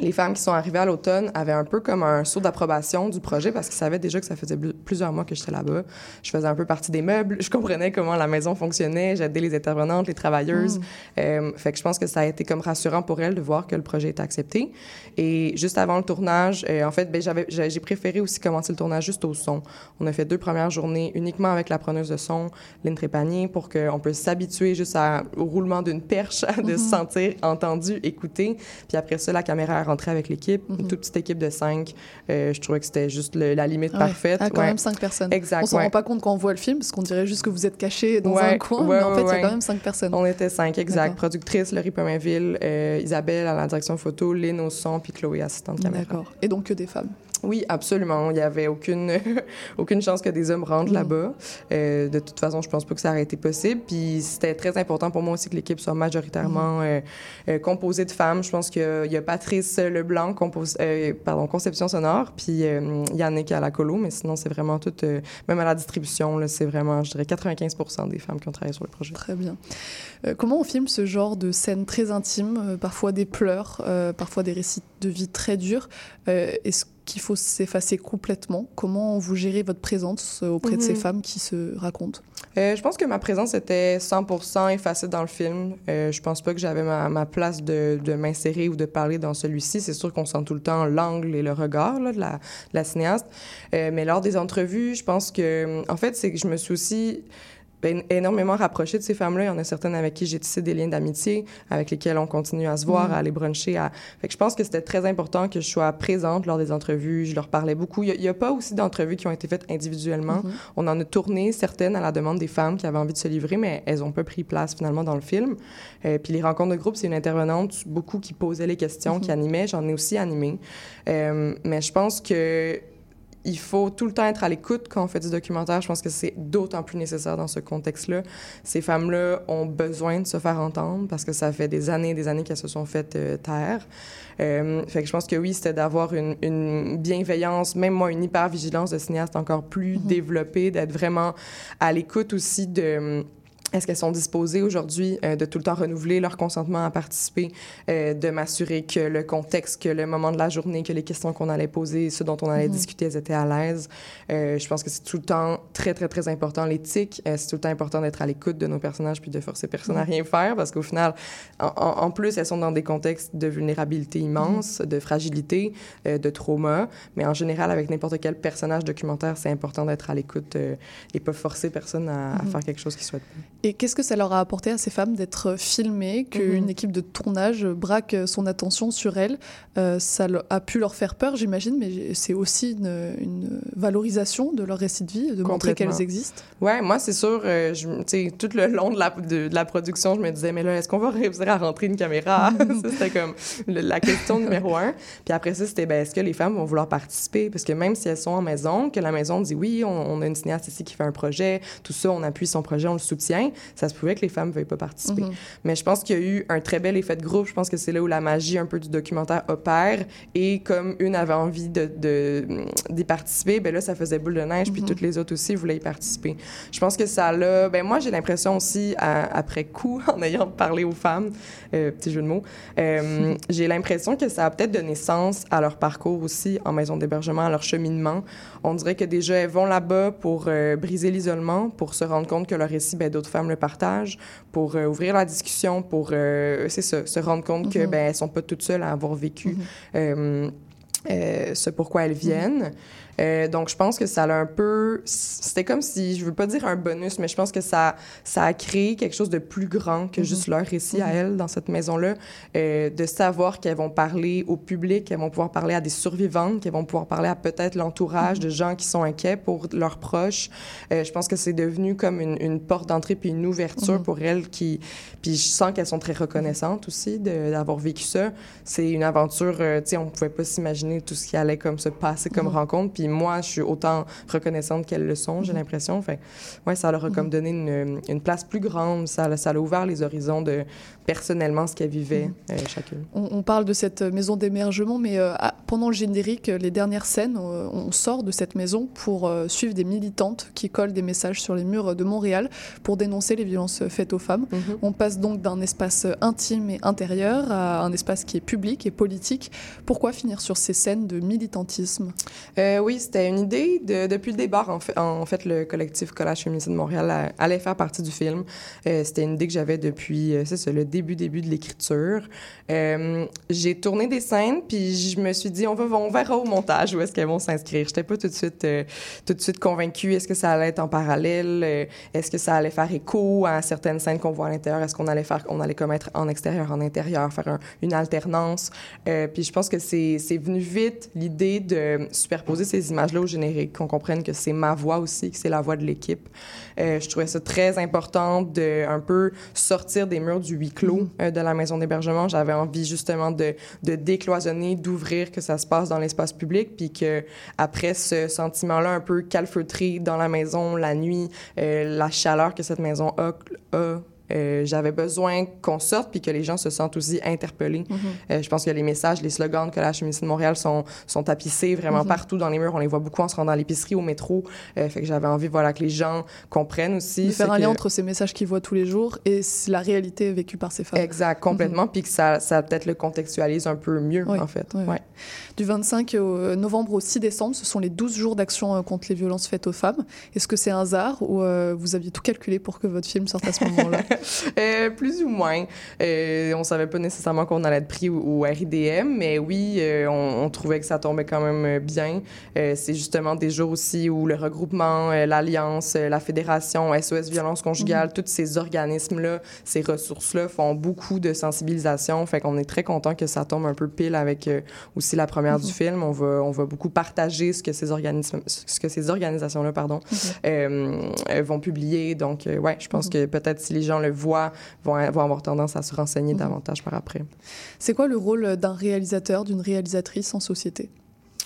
les femmes qui sont arrivées à l'automne avaient un peu comme un saut d'approbation du projet parce qu'ils savaient déjà que ça faisait plusieurs mois que j'étais là-bas. Je faisais un peu partie des meubles, je comprenais comment la maison fonctionnait, j'aidais les intervenantes, les travailleuses. Euh, fait que je pense que ça a été comme rassurant pour elles de voir que le projet était accepté. Et juste avant le tournage, euh, en fait, ben, j'avais, j'ai préféré aussi commencer le tournage juste au son. On a fait deux premières journées uniquement avec la preneuse de son, Lynn Trépanier, pour qu'on puisse s'habituer juste à- au roulement d'une perche, de se sentir entendu, écouté. Puis après ça, la caméra est rentrée avec l'équipe, une toute petite équipe de cinq. Euh, je trouvais que c'était juste le- la limite Ouais. parfaite. Ah, quand Ouais. même cinq personnes. Exact, On s'en ouais. rend pas compte quand on voit le film, parce qu'on dirait juste que vous êtes caché dans un coin, mais en fait, il y a quand même cinq personnes. On était cinq, exact. Productrice, Laurie Pomainville, euh, Isabelle à la direction photo, Lynn au son, puis Chloé, assistante caméra. D'accord. Et donc que des femmes. Oui, absolument. Il n'y avait aucune, aucune chance que des hommes rentrent Mhm. là-bas. Euh, de toute façon, je pense pas que ça aurait été possible. Puis c'était très important pour moi aussi que l'équipe soit majoritairement euh, euh, composée de femmes. Je pense qu'il y a- il a Patrice Leblanc, euh, pardon, conception sonore, puis euh, Yannick à la colo, mais sinon, c'est vraiment tout, euh, même à la distribution, c'est vraiment, je dirais, 95 des femmes qui ont travaillé sur le projet. Très bien. Euh, comment on filme ce genre de scènes très intimes, euh, parfois des pleurs, euh, parfois des récits de vie très durs Euh, Est-ce qu'il faut s'effacer complètement Comment vous gérez votre présence euh, auprès de ces Mhm. femmes qui se racontent? Euh, je pense que ma présence était 100% effacée dans le film. Euh, je pense pas que j'avais ma, ma place de, de m'insérer ou de parler dans celui-ci. C'est sûr qu'on sent tout le temps l'angle et le regard là, de, la, de la cinéaste. Euh, mais lors des entrevues, je pense que, en fait, c'est que je me suis aussi énormément rapprochée de ces femmes-là. Il y en a certaines avec qui j'ai tissé des liens d'amitié, avec lesquelles on continue à se voir, à aller bruncher. À... Fait que je pense que c'était très important que je sois présente lors des entrevues. Je leur parlais beaucoup. Il n'y a, pas aussi d'entrevues qui ont été faites individuellement. On en a tourné certaines à la demande des femmes qui avaient envie de se livrer, mais elles n'ont pas pris place finalement dans le film. Euh, puis les rencontres de groupe, c'est une intervenante, beaucoup qui posait les questions, qui animait. J'en ai aussi animé. Euh, mais je pense que il faut tout le temps être à l'écoute quand on fait du documentaire. Je pense que c'est d'autant plus nécessaire dans ce contexte-là. Ces femmes-là ont besoin de se faire entendre parce que ça fait des années et des années qu'elles se sont faites euh, taire. Euh, fait que je pense que oui, c'était d'avoir une, une bienveillance, même moi, une hyper-vigilance de cinéaste encore plus développée, d'être vraiment à l'écoute aussi de... Est-ce qu'elles sont disposées aujourd'hui euh, de tout le temps renouveler leur consentement à participer, euh, de m'assurer que le contexte, que le moment de la journée, que les questions qu'on allait poser, ce dont on allait discuter, elles étaient à l'aise? Euh, je pense que c'est tout le temps très, très, très important. L'éthique, c'est tout le temps important d'être à l'écoute de nos personnages puis de forcer personne à rien faire parce qu'au final, en, en- plus, elles sont dans des contextes de vulnérabilité immense, de fragilité, de trauma. Mais en général, avec n'importe quel personnage documentaire, c'est important d'être à l'écoute et pas forcer personne à, à faire quelque chose qu'ils souhaitent pas. Et qu'est-ce que ça leur a apporté à ces femmes d'être filmées, qu'une Mhm. équipe de tournage braque son attention sur elles Euh, Ça a pu leur faire peur, j'imagine, mais c'est aussi une, une valorisation de leur récit de vie, de montrer qu'elles existent. Ouais, moi, c'est sûr, euh, je- tout le long de la, de, de la production, je me disais, mais là, est-ce qu'on va réussir à rentrer une caméra? c'était comme le- la question numéro un. Puis après ça, c'était, ben, est-ce que les femmes vont vouloir participer? Parce que même si elles sont en maison, que la maison dit, oui, on, on a une cinéaste ici qui fait un projet, tout ça, on appuie son projet, on le soutient, ça se pouvait que les femmes ne veuillent pas participer. Mhm. Mais je pense qu'il y a eu un très bel effet de groupe. Je pense que c'est là où la magie un peu du documentaire opère. Et comme une avait envie de, de- d'y participer, ben là, ça faisait boule de neige, puis toutes les autres aussi voulaient y participer. Je pense que ça l'a... Ben moi, j'ai l'impression aussi, à- après coup, en ayant parlé aux femmes, euh, petit jeu de mots, euh, j'ai l'impression que ça a peut-être donné sens à leur parcours aussi en maison d'hébergement, à leur cheminement. On dirait que déjà, elles vont là-bas pour euh, briser l'isolement, pour se rendre compte que leur récit, ben, d'autres femmes le partagent, pour euh, ouvrir la discussion, pour, euh, c'est ça, se rendre compte que, Mhm. ben, elles sont pas toutes seules à avoir vécu. euh, euh, ce pourquoi elles viennent. Euh, donc, je pense que ça a un peu. C'était comme si, je veux pas dire un bonus, mais je pense que ça, ça a créé quelque chose de plus grand que juste leur récit à elles dans cette maison-là. Euh, de savoir qu'elles vont parler au public, qu'elles vont pouvoir parler à des survivantes, qu'elles vont pouvoir parler à peut-être l'entourage de gens qui sont inquiets pour leurs proches. Euh, je pense que c'est devenu comme une, une porte d'entrée puis une ouverture pour elles qui. Puis je sens qu'elles sont très reconnaissantes aussi d'avoir vécu ça. C'est une aventure, euh, tu sais, on pouvait pas s'imaginer tout ce qui allait comme se passer comme rencontre. Puis moi, je suis autant reconnaissante qu'elles le sont, j'ai l'impression. Fait, ouais, ça leur a comme donné une, une place plus grande. Ça, ça a ouvert les horizons de personnellement ce qu'elles vivaient euh, chacune. On, on parle de cette maison d'émergement, mais euh, pendant le générique, les dernières scènes, on sort de cette maison pour euh, suivre des militantes qui collent des messages sur les murs de Montréal pour dénoncer les violences faites aux femmes. Mhm. On passe donc d'un espace intime et intérieur à un espace qui est public et politique. Pourquoi finir sur ces scènes de militantisme? Euh, c'était une idée de, depuis le départ. En fait, le collectif Collage féministe de Montréal allait faire partie du film. Euh, c'était une idée que j'avais depuis, euh, c'est le début, début de l'écriture. Euh, j'ai tourné des scènes, puis je me suis dit, on, va, on verra au montage où est-ce qu'elles vont s'inscrire. J'étais pas tout de suite, suite convaincue. Est-ce que ça allait être en parallèle? Est-ce que ça allait faire écho à certaines scènes qu'on voit à l'intérieur? Est-ce qu'on allait allait comme être en extérieur, en intérieur, faire un- une alternance? Puis je pense que c'est venu vite l'idée de superposer ces images-là au générique, qu'on comprenne que c'est ma voix aussi, que c'est la voix de l'équipe. Euh, je trouvais ça très important de un peu sortir des murs du huis clos euh, de la maison d'hébergement. J'avais envie justement de, de décloisonner, d'ouvrir, que ça se passe dans l'espace public, puis que après ce sentiment-là un peu calfeutré dans la maison la nuit, euh, la chaleur que cette maison a, a euh, j'avais besoin qu'on sorte puis que les gens se sentent aussi interpellés. Euh, je pense que les messages, les slogans de Collage féministe de Montréal sont, sont tapissés vraiment partout dans les murs. On les voit beaucoup en se rendant à l'épicerie, au métro. Euh, fait que j'avais envie voilà, que les gens comprennent aussi. De faire un que- lien entre ces messages qu'ils voient tous les jours et la réalité vécue par ces femmes. Exact, complètement. Puis que ça, ça peut-être le contextualise un peu mieux, Oui, en fait. oui, oui. Ouais. Du 25 au- novembre au 6 décembre, ce sont les 12 jours d'action euh, contre les violences faites aux femmes. Est-ce que c'est un hasard ou euh, vous aviez tout calculé pour que votre film sorte à ce moment-là? Euh, plus ou moins. Euh, on savait pas nécessairement qu'on allait être pris au, au RIDM, mais oui, euh, on, on trouvait que ça tombait quand même euh, bien. C'est justement des jours aussi où le regroupement, l'Alliance, la Fédération, SOS Violence Conjugale, tous ces organismes-là, ces ressources-là font beaucoup de sensibilisation. Fait qu'on est très content que ça tombe un peu pile avec aussi la première du film. On va, on va beaucoup partager ce que ces organismes, ce que ces organisations-là, pardon, euh, vont publier. Donc, ouais, je pense que peut-être si les gens le voient, vont, vont avoir tendance à se renseigner davantage par après. C'est quoi le rôle d'un réalisateur, d'une réalisatrice en société?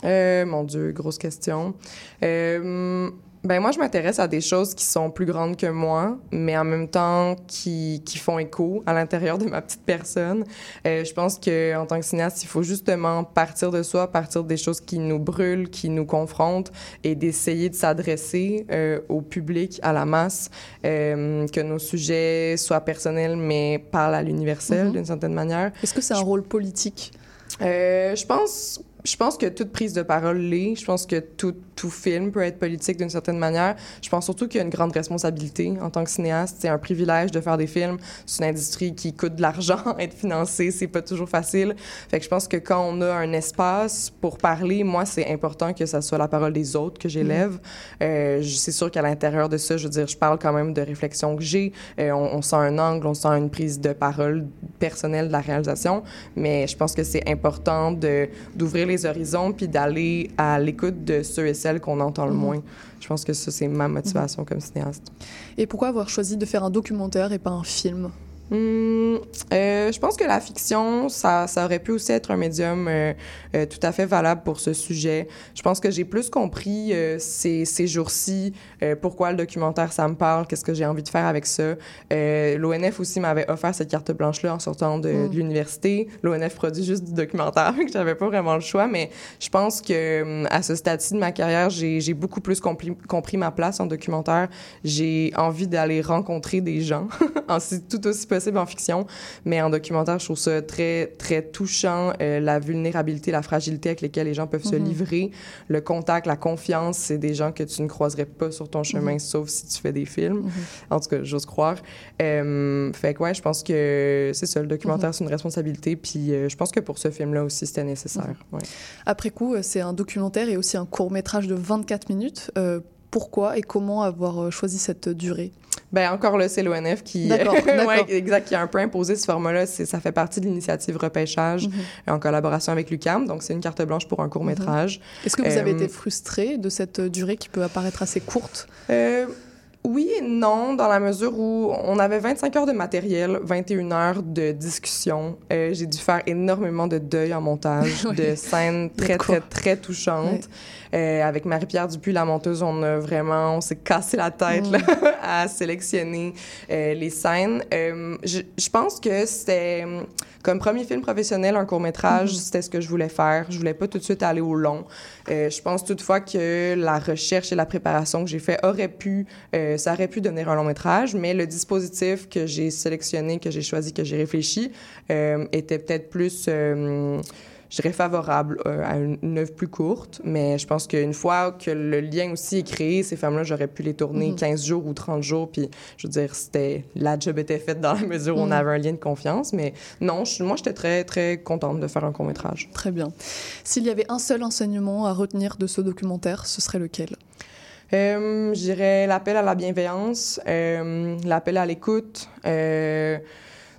Euh, mon Dieu, grosse question. Euh, ben moi, je m'intéresse à des choses qui sont plus grandes que moi, mais en même temps qui, qui font écho à l'intérieur de ma petite personne. Euh, je pense que en tant que cinéaste, il faut justement partir de soi, partir des choses qui nous brûlent, qui nous confrontent, et d'essayer de s'adresser euh, au public, à la masse, euh, que nos sujets soient personnels, mais parlent à l'universel Mhm. d'une certaine manière. Est-ce que c'est un rôle politique? Je pense, je pense que toute prise de parole l'est. Je pense que tout, tout film peut être politique d'une certaine manière. Je pense surtout qu'il y a une grande responsabilité en tant que cinéaste. C'est un privilège de faire des films. C'est une industrie qui coûte de l'argent, être financée, c'est pas toujours facile. Fait que je pense que quand on a un espace pour parler, moi, c'est important que ça soit la parole des autres que j'élève. Euh, je- c'est sûr qu'à l'intérieur de ça, je veux dire, je parle quand même de réflexion que j'ai. Euh, on, on sent un angle, on sent une prise de parole personnelle de la réalisation, mais je pense que c'est important de d'ouvrir les horizons puis d'aller à l'écoute de ceux et celles qu'on entend le moins. Je pense que ça, c'est ma motivation comme cinéaste. Et pourquoi avoir choisi de faire un documentaire et pas un film? Hum, euh, je pense que la fiction, ça, ça aurait pu aussi être un médium euh, euh, tout à fait valable pour ce sujet. Je pense que j'ai plus compris euh, ces, ces jours-ci euh, pourquoi le documentaire, ça me parle, qu'est-ce que j'ai envie de faire avec ça. Euh, L'ONF aussi m'avait offert cette carte blanche-là en sortant de, Mm. de l'université. L'ONF produit juste du documentaire, que j'avais pas vraiment le choix, mais je pense que hum, à ce stade-ci de ma carrière, j'ai beaucoup plus compris, compris ma place en documentaire. J'ai envie d'aller rencontrer des gens, en si- tout aussi possible possible en fiction, mais en documentaire, je trouve ça très, très touchant. Euh, la vulnérabilité, la fragilité avec lesquelles les gens peuvent se Mhm. livrer, le contact, la confiance, c'est des gens que tu ne croiserais pas sur ton chemin, Mhm. sauf si tu fais des films. Mhm. En tout cas, j'ose croire. Euh, fait que ouais, je pense que c'est ça, le documentaire, c'est une responsabilité. Puis euh, je pense que pour ce film-là aussi, c'était nécessaire. Ouais. Après coup, euh, c'est un documentaire et aussi un court métrage de 24 minutes. Pourquoi et comment avoir choisi cette durée? Ben encore là, c'est l'ONF qui, ouais, exact, qui a un peu imposé ce format-là. Ça fait partie de l'initiative repêchage Mhm. en collaboration avec l'UCAM. Donc c'est une carte blanche pour un court métrage. Est-ce que vous avez Euh, été frustré de cette euh, durée qui peut apparaître assez courte? Euh, oui et non, dans la mesure où on avait 25 heures de matériel, 21 heures de discussion. Euh, J'ai dû faire énormément de deuil en montage, Oui. de scènes très, très, très touchantes. Euh, avec Marie-Pierre Dupuis, la monteuse, on a vraiment, on s'est cassé la tête Mm. là, à sélectionner euh, les scènes. Euh, je, je pense que c'était euh, comme premier film professionnel, un court métrage, Mhm. c'était ce que je voulais faire. Je voulais pas tout de suite aller au long. Euh, je pense toutefois que la recherche et la préparation que j'ai fait aurait pu, euh, ça aurait pu devenir un long métrage, mais le dispositif que j'ai sélectionné, que j'ai choisi, que j'ai réfléchi, euh, était peut-être plus, euh, je dirais, favorable euh, à une, une œuvre plus courte. Mais je pense qu'une fois que le lien aussi est créé, ces femmes-là, j'aurais pu les tourner Mhm. 15 jours ou 30 jours. Puis, je veux dire, c'était, la job était faite dans la mesure où on Mhm. avait un lien de confiance. Mais non, je- moi, j'étais très, très contente de faire un court métrage. Très bien. S'il y avait un seul enseignement à retenir de ce documentaire, ce serait lequel? Euh, je dirais l'appel à la bienveillance, euh, l'appel à l'écoute, euh,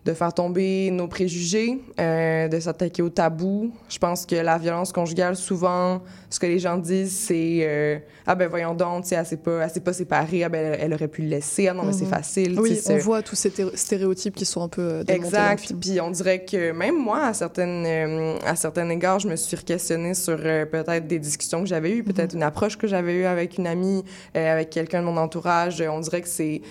de faire tomber nos préjugés, euh, de s'attaquer au tabou. Je pense que la violence conjugale, souvent, ce que les gens disent, c'est euh, ah ben voyons donc, elle s'est pas, elle s'est pas séparée, ah ben elle, aurait pu le laisser, ah non mais c'est Mhm. facile. Oui, on voit tous ces stéréotypes qui sont un peu euh, Exact. Puis on dirait que même moi, à certaines, euh, à certains égards, je me suis questionnée sur euh, peut-être des discussions que j'avais eues, peut-être une approche que j'avais eue avec une amie, euh, avec quelqu'un de mon entourage. On dirait que c'est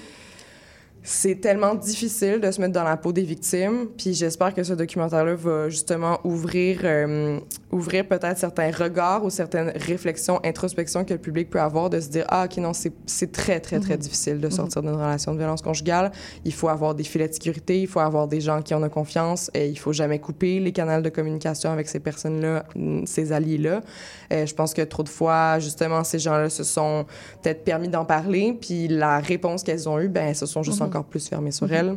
c'est tellement difficile de se mettre dans la peau des victimes. Puis j'espère que ce documentaire-là va justement ouvrir, euh, ouvrir peut-être certains regards ou certaines réflexions, introspections que le public peut avoir, de se dire ah ok non c'est très très très Mhm. difficile de sortir d'une relation de violence conjugale. Il faut avoir des filets de sécurité, il faut avoir des gens qui en ont confiance et il faut jamais couper les canaux de communication avec ces personnes-là, mm, ces alliés-là. Euh, je pense que trop de fois, justement, ces gens-là se sont peut-être permis d'en parler, puis la réponse qu'elles ont eue, ben, elles se sont juste Mhm. Encore plus fermées sur elles.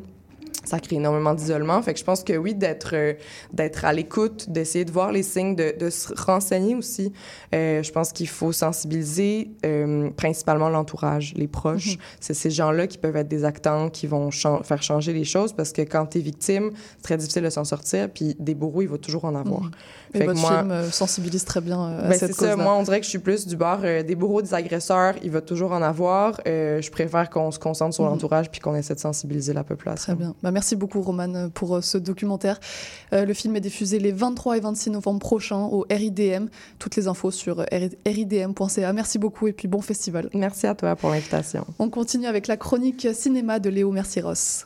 Ça crée énormément d'isolement. Fait que je pense que oui, d'être euh, d'être à l'écoute, d'essayer de voir les signes, de, de se renseigner aussi. Euh, je pense qu'il faut sensibiliser euh, principalement l'entourage, les proches. C'est ces gens-là qui peuvent être des acteurs qui vont faire changer les choses parce que quand tu es victime, c'est très difficile de s'en sortir. Puis des bourreaux, il va toujours en avoir. Mhm. Fait Et que votre moi- film sensibilise très bien à Ben, cette c'est ça. cause-là. Moi, on dirait que je suis plus du bord des bourreaux, des agresseurs. Il va toujours en avoir. Je préfère qu'on se concentre sur Mhm. l'entourage puis qu'on essaie de sensibiliser la population. Très bien. Bah, merci beaucoup, Romane, pour euh, ce documentaire. Euh, le film est diffusé les 23 et 26 novembre prochains au RIDM. Toutes les infos sur ridm.ca. Merci beaucoup et puis bon festival. Merci à toi pour l'invitation. On continue avec la chronique cinéma de Léo Mercieros.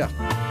Les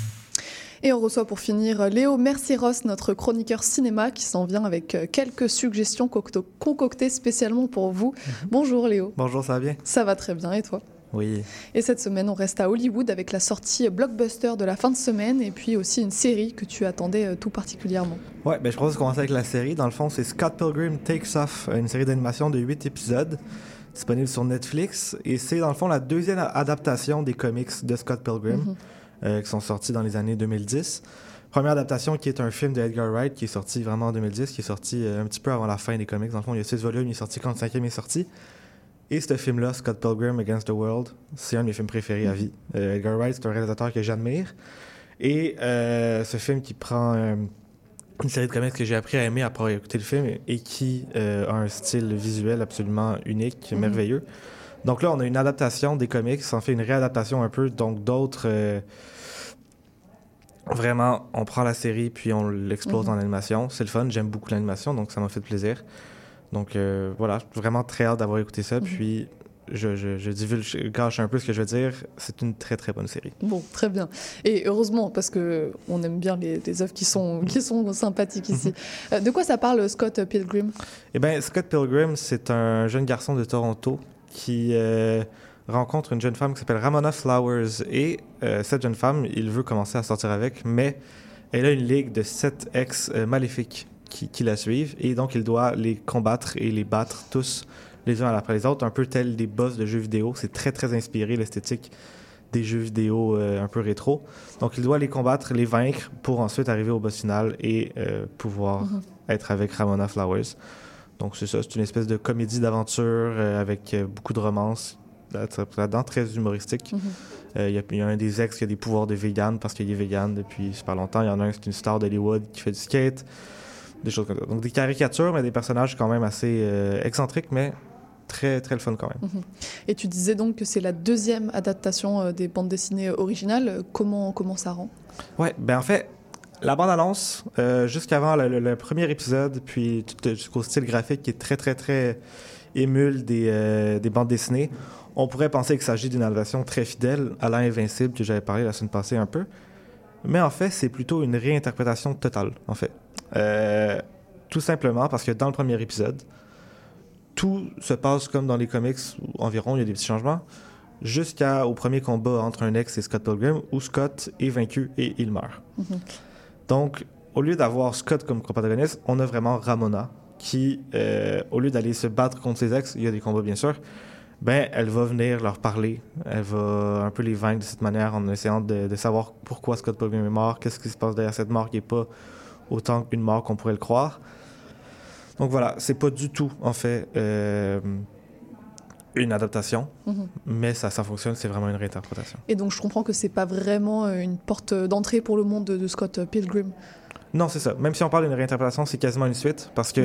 Et on reçoit pour finir Léo Mercieros, notre chroniqueur cinéma, qui s'en vient avec euh, quelques suggestions concoctées spécialement pour vous. Bonjour Léo. Bonjour, ça va bien? Ça va très bien et toi? Oui. Et cette semaine, on reste à Hollywood avec la sortie blockbuster de la fin de semaine et puis aussi une série que tu attendais euh, tout particulièrement. Ouais, ben je propose de commencer avec la série. Dans le fond, c'est Scott Pilgrim Takes Off, une série d'animation de 8 épisodes disponible sur Netflix. Et c'est dans le fond la deuxième adaptation des comics de Scott Pilgrim Mhm. euh, qui sont sortis dans les années 2010. Première adaptation qui est un film de Edgar Wright qui est sorti vraiment en 2010, qui est sorti euh, un petit peu avant la fin des comics. Dans le fond, il y a 6 volumes, il est sorti quand le cinquième est sorti. Et ce film-là, Scott Pilgrim Against the World, c'est un de mes films préférés à vie. Euh, Edgar Wright, c'est un réalisateur que j'admire. Et euh, ce film qui prend euh, une série de comics que j'ai appris à aimer après avoir écouté le film et qui euh, a un style visuel absolument unique, Mhm. merveilleux. Donc là, on a une adaptation des comics, on fait une réadaptation un peu, donc d'autres... Vraiment, on prend la série puis on l'explose Mhm. en animation. C'est le fun, j'aime beaucoup l'animation, donc ça m'a fait plaisir. Donc euh, voilà, vraiment très hâte d'avoir écouté ça. Mhm. Puis je, je, je gâche un peu ce que je veux dire. C'est une très très bonne série. Bon, très bien. Et heureusement, parce que on aime bien les, les œuvres qui sont, qui sont sympathiques ici. Euh, de quoi ça parle, Scott Pilgrim? Eh bien, Scott Pilgrim, c'est un jeune garçon de Toronto qui euh, rencontre une jeune femme qui s'appelle Ramona Flowers. Et euh, cette jeune femme, il veut commencer à sortir avec, mais elle a une ligue de sept ex euh, maléfiques qui, qui la suivent. Et donc, il doit les combattre et les battre tous les uns après les autres, un peu tel des boss de jeux vidéo. C'est très, très inspiré, l'esthétique des jeux vidéo euh, un peu rétro. Donc, il doit les combattre, les vaincre pour ensuite arriver au boss final et pouvoir Mhm. être avec Ramona Flowers. Donc, c'est ça, c'est une espèce de comédie d'aventure avec beaucoup de romance là-dedans, très humoristique. Mhm. Euh, Il y, a- il y a un des ex qui a des pouvoirs de vegan parce qu'il est vegan depuis super longtemps. Il y en a un, c'est une star d'Hollywood qui fait du skate, des choses comme ça. Donc, des caricatures, mais des personnages quand même assez euh, excentriques, mais très, très le fun quand même. Mhm. Et tu disais donc que c'est la deuxième adaptation euh, des bandes dessinées originales. Comment, comment ça rend? Ouais, ben en fait, la bande-annonce, jusqu'avant le, le- le premier épisode, puis jusqu'au style graphique qui est très, très, très émule des, des bandes dessinées, on pourrait penser qu'il s'agit d'une adaptation très fidèle à l'Invincible que j'avais parlé la semaine passée un peu. Mais en fait, c'est plutôt une réinterprétation totale, en fait. Euh, tout simplement parce que dans le premier épisode, tout se passe comme dans les comics, où environ, il y a des petits changements, jusqu'au premier combat entre un ex et Scott Pilgrim, où Scott est vaincu et il meurt. Mhm. Donc, au lieu d'avoir Scott comme protagoniste, on a vraiment Ramona, qui, euh, au lieu d'aller se battre contre ses ex, il y a des combats bien sûr, ben, elle va venir leur parler. Elle va un peu les vaincre de cette manière en essayant de, de savoir pourquoi Scott Pilgrim est mort, qu'est-ce qui se passe derrière cette mort qui n'est pas autant qu'une mort qu'on pourrait le croire. Donc voilà, c'est pas du tout, en fait, euh, une adaptation, Mhm. mais ça, ça fonctionne, c'est vraiment une réinterprétation. Et donc je comprends que c'est pas vraiment euh, une porte d'entrée pour le monde de, de Scott Pilgrim. Non, c'est ça. Même si on parle d'une réinterprétation, c'est quasiment une suite, parce que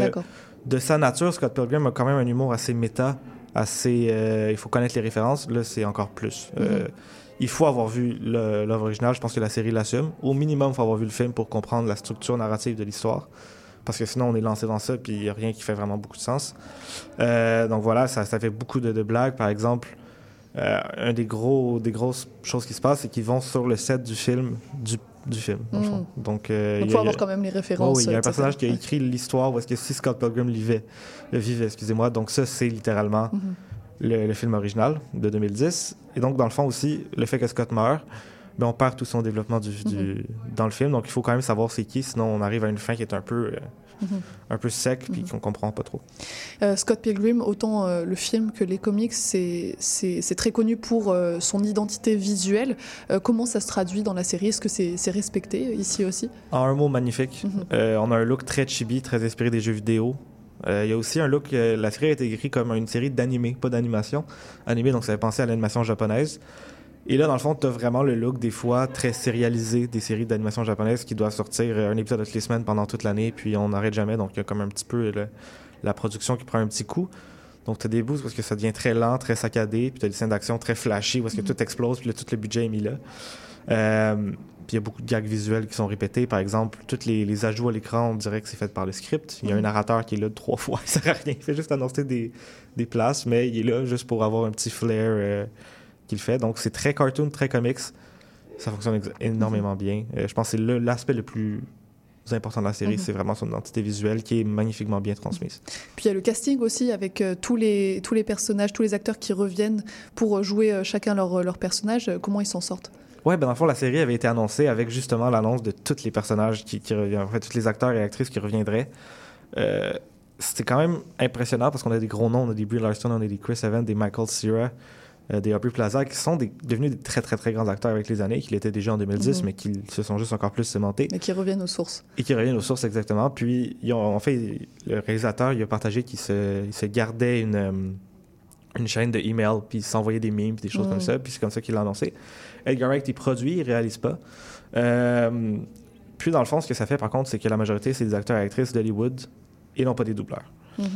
de sa nature, Scott Pilgrim a quand même un humour assez méta, assez. euh, il faut connaître les références. Là, c'est encore plus. Euh, Mhm. il faut avoir vu l'œuvre originale. Je pense que la série l'assume. Au minimum, il faut avoir vu le film pour comprendre la structure narrative de l'histoire. Parce que sinon, on est lancé dans ça, puis il n'y a rien qui fait vraiment beaucoup de sens. Euh, donc voilà, ça, ça fait beaucoup de, de blagues. Par exemple, euh, un des, gros, des grosses choses qui se passe, c'est qu'ils vont sur le set du film, du, du film, dans le fond. Donc, euh, il faut avoir quand même les références. Oh oui, il y a un personnage qui a écrit l'histoire où est-ce que si Scott Pilgrim vivait, le vivait, excusez-moi. Donc ça, c'est littéralement Mhm. le, le film original de 2010. Et donc, dans le fond aussi, le fait que Scott meurt, ben, on perd tout son développement du, du- Mhm. dans le film. Donc, il faut quand même savoir c'est qui, sinon on arrive à une fin qui est un peu, euh, Mhm. un peu sec puis qu'on comprend pas trop. Euh, Scott Pilgrim, autant euh, le film que les comics, c'est très connu pour euh, son identité visuelle. Comment ça se traduit dans la série? Est-ce que c'est c'est respecté ici aussi? En un mot magnifique, Mhm. euh, on a un look très chibi, très inspiré des jeux vidéo. Il y a aussi un look, la série a été écrite comme une série d'animés, pas d'animation. Animé, donc ça fait penser à l'animation japonaise. Et là, dans le fond, tu as vraiment le look des fois très sérialisé des séries d'animation japonaises qui doivent sortir un épisode toutes les semaines pendant toute l'année, puis on n'arrête jamais. Donc, il y a comme un petit peu le- la production qui prend un petit coup. Donc, tu as des bouts parce que ça devient très lent, très saccadé, puis tu as des scènes d'action très flashy parce que Mhm. tout explose, puis là, tout le budget est mis là. Euh, puis il y a beaucoup de gags visuels qui sont répétés. Par exemple, tous les, les ajouts à l'écran, on dirait que c'est fait par le script. Il y a un Mhm. narrateur qui est là trois fois, il sert à rien. Il fait juste annoncer des, des places, mais il est là juste pour avoir un petit flair euh, qu'il fait. Donc c'est très cartoon, très comics. Ça fonctionne énormément bien. Euh, je pense que c'est l'aspect le plus important de la série, Mhm. c'est vraiment son identité visuelle qui est magnifiquement bien transmise. Puis il y a le casting aussi avec euh, tous, les, tous les personnages, tous les acteurs qui reviennent pour euh, jouer euh, chacun leur, leur personnage. Comment ils s'en sortent? Ouais, ben dans le fond, la série avait été annoncée avec justement l'annonce de tous les personnages qui, qui reviennent, en fait, tous les acteurs et actrices qui reviendraient. Euh, C'était quand même impressionnant parce qu'on a des gros noms, on a des Brie Larson, on a des Chris Evans, des Michael Cera, des Aubrey Plaza, qui sont des- devenus des très très très grands acteurs avec les années, qui l'étaient déjà en 2010, Mhm. mais qui se sont juste encore plus cimentés. et qui reviennent aux sources Et qui reviennent aux sources exactement. Puis, ils ont, en fait, le réalisateur, il a partagé qu'il se, il se gardait une, euh, une chaîne de email, puis il s'envoyait des memes, puis des choses Mm. comme ça, puis c'est comme ça qu'il l'a annoncé. Edgar Wright, il produit, il réalise pas. Euh, puis, dans le fond, ce que ça fait, par contre, c'est que la majorité, c'est des acteurs et actrices d'Hollywood et non pas des doubleurs. Mhm.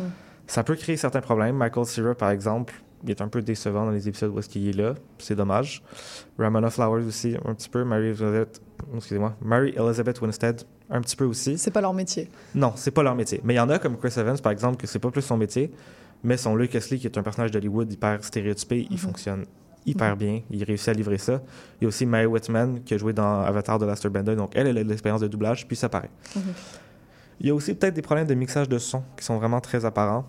Ça peut créer certains problèmes. Michael Cera, par exemple, il est un peu décevant dans les épisodes où est-ce qu'il est là. C'est dommage. Ramona Flowers aussi, un petit peu. Mary Elizabeth, excusez-moi, Mary Elizabeth Winstead, un petit peu aussi. C'est pas leur métier. Non, c'est pas leur métier. Mais il y en a comme Chris Evans, par exemple, que c'est pas plus son métier. Mais son Luke Lee, qui est un personnage d'Hollywood hyper stéréotypé, il Mhm. fonctionne hyper Mhm. bien. Il réussit à livrer ça. Il y a aussi Mary Whitman, qui a joué dans Avatar de Last Bender. Donc, elle, elle a de l'expérience de doublage, puis ça paraît. Mhm. Il y a aussi peut-être des problèmes de mixage de son qui sont vraiment très apparents.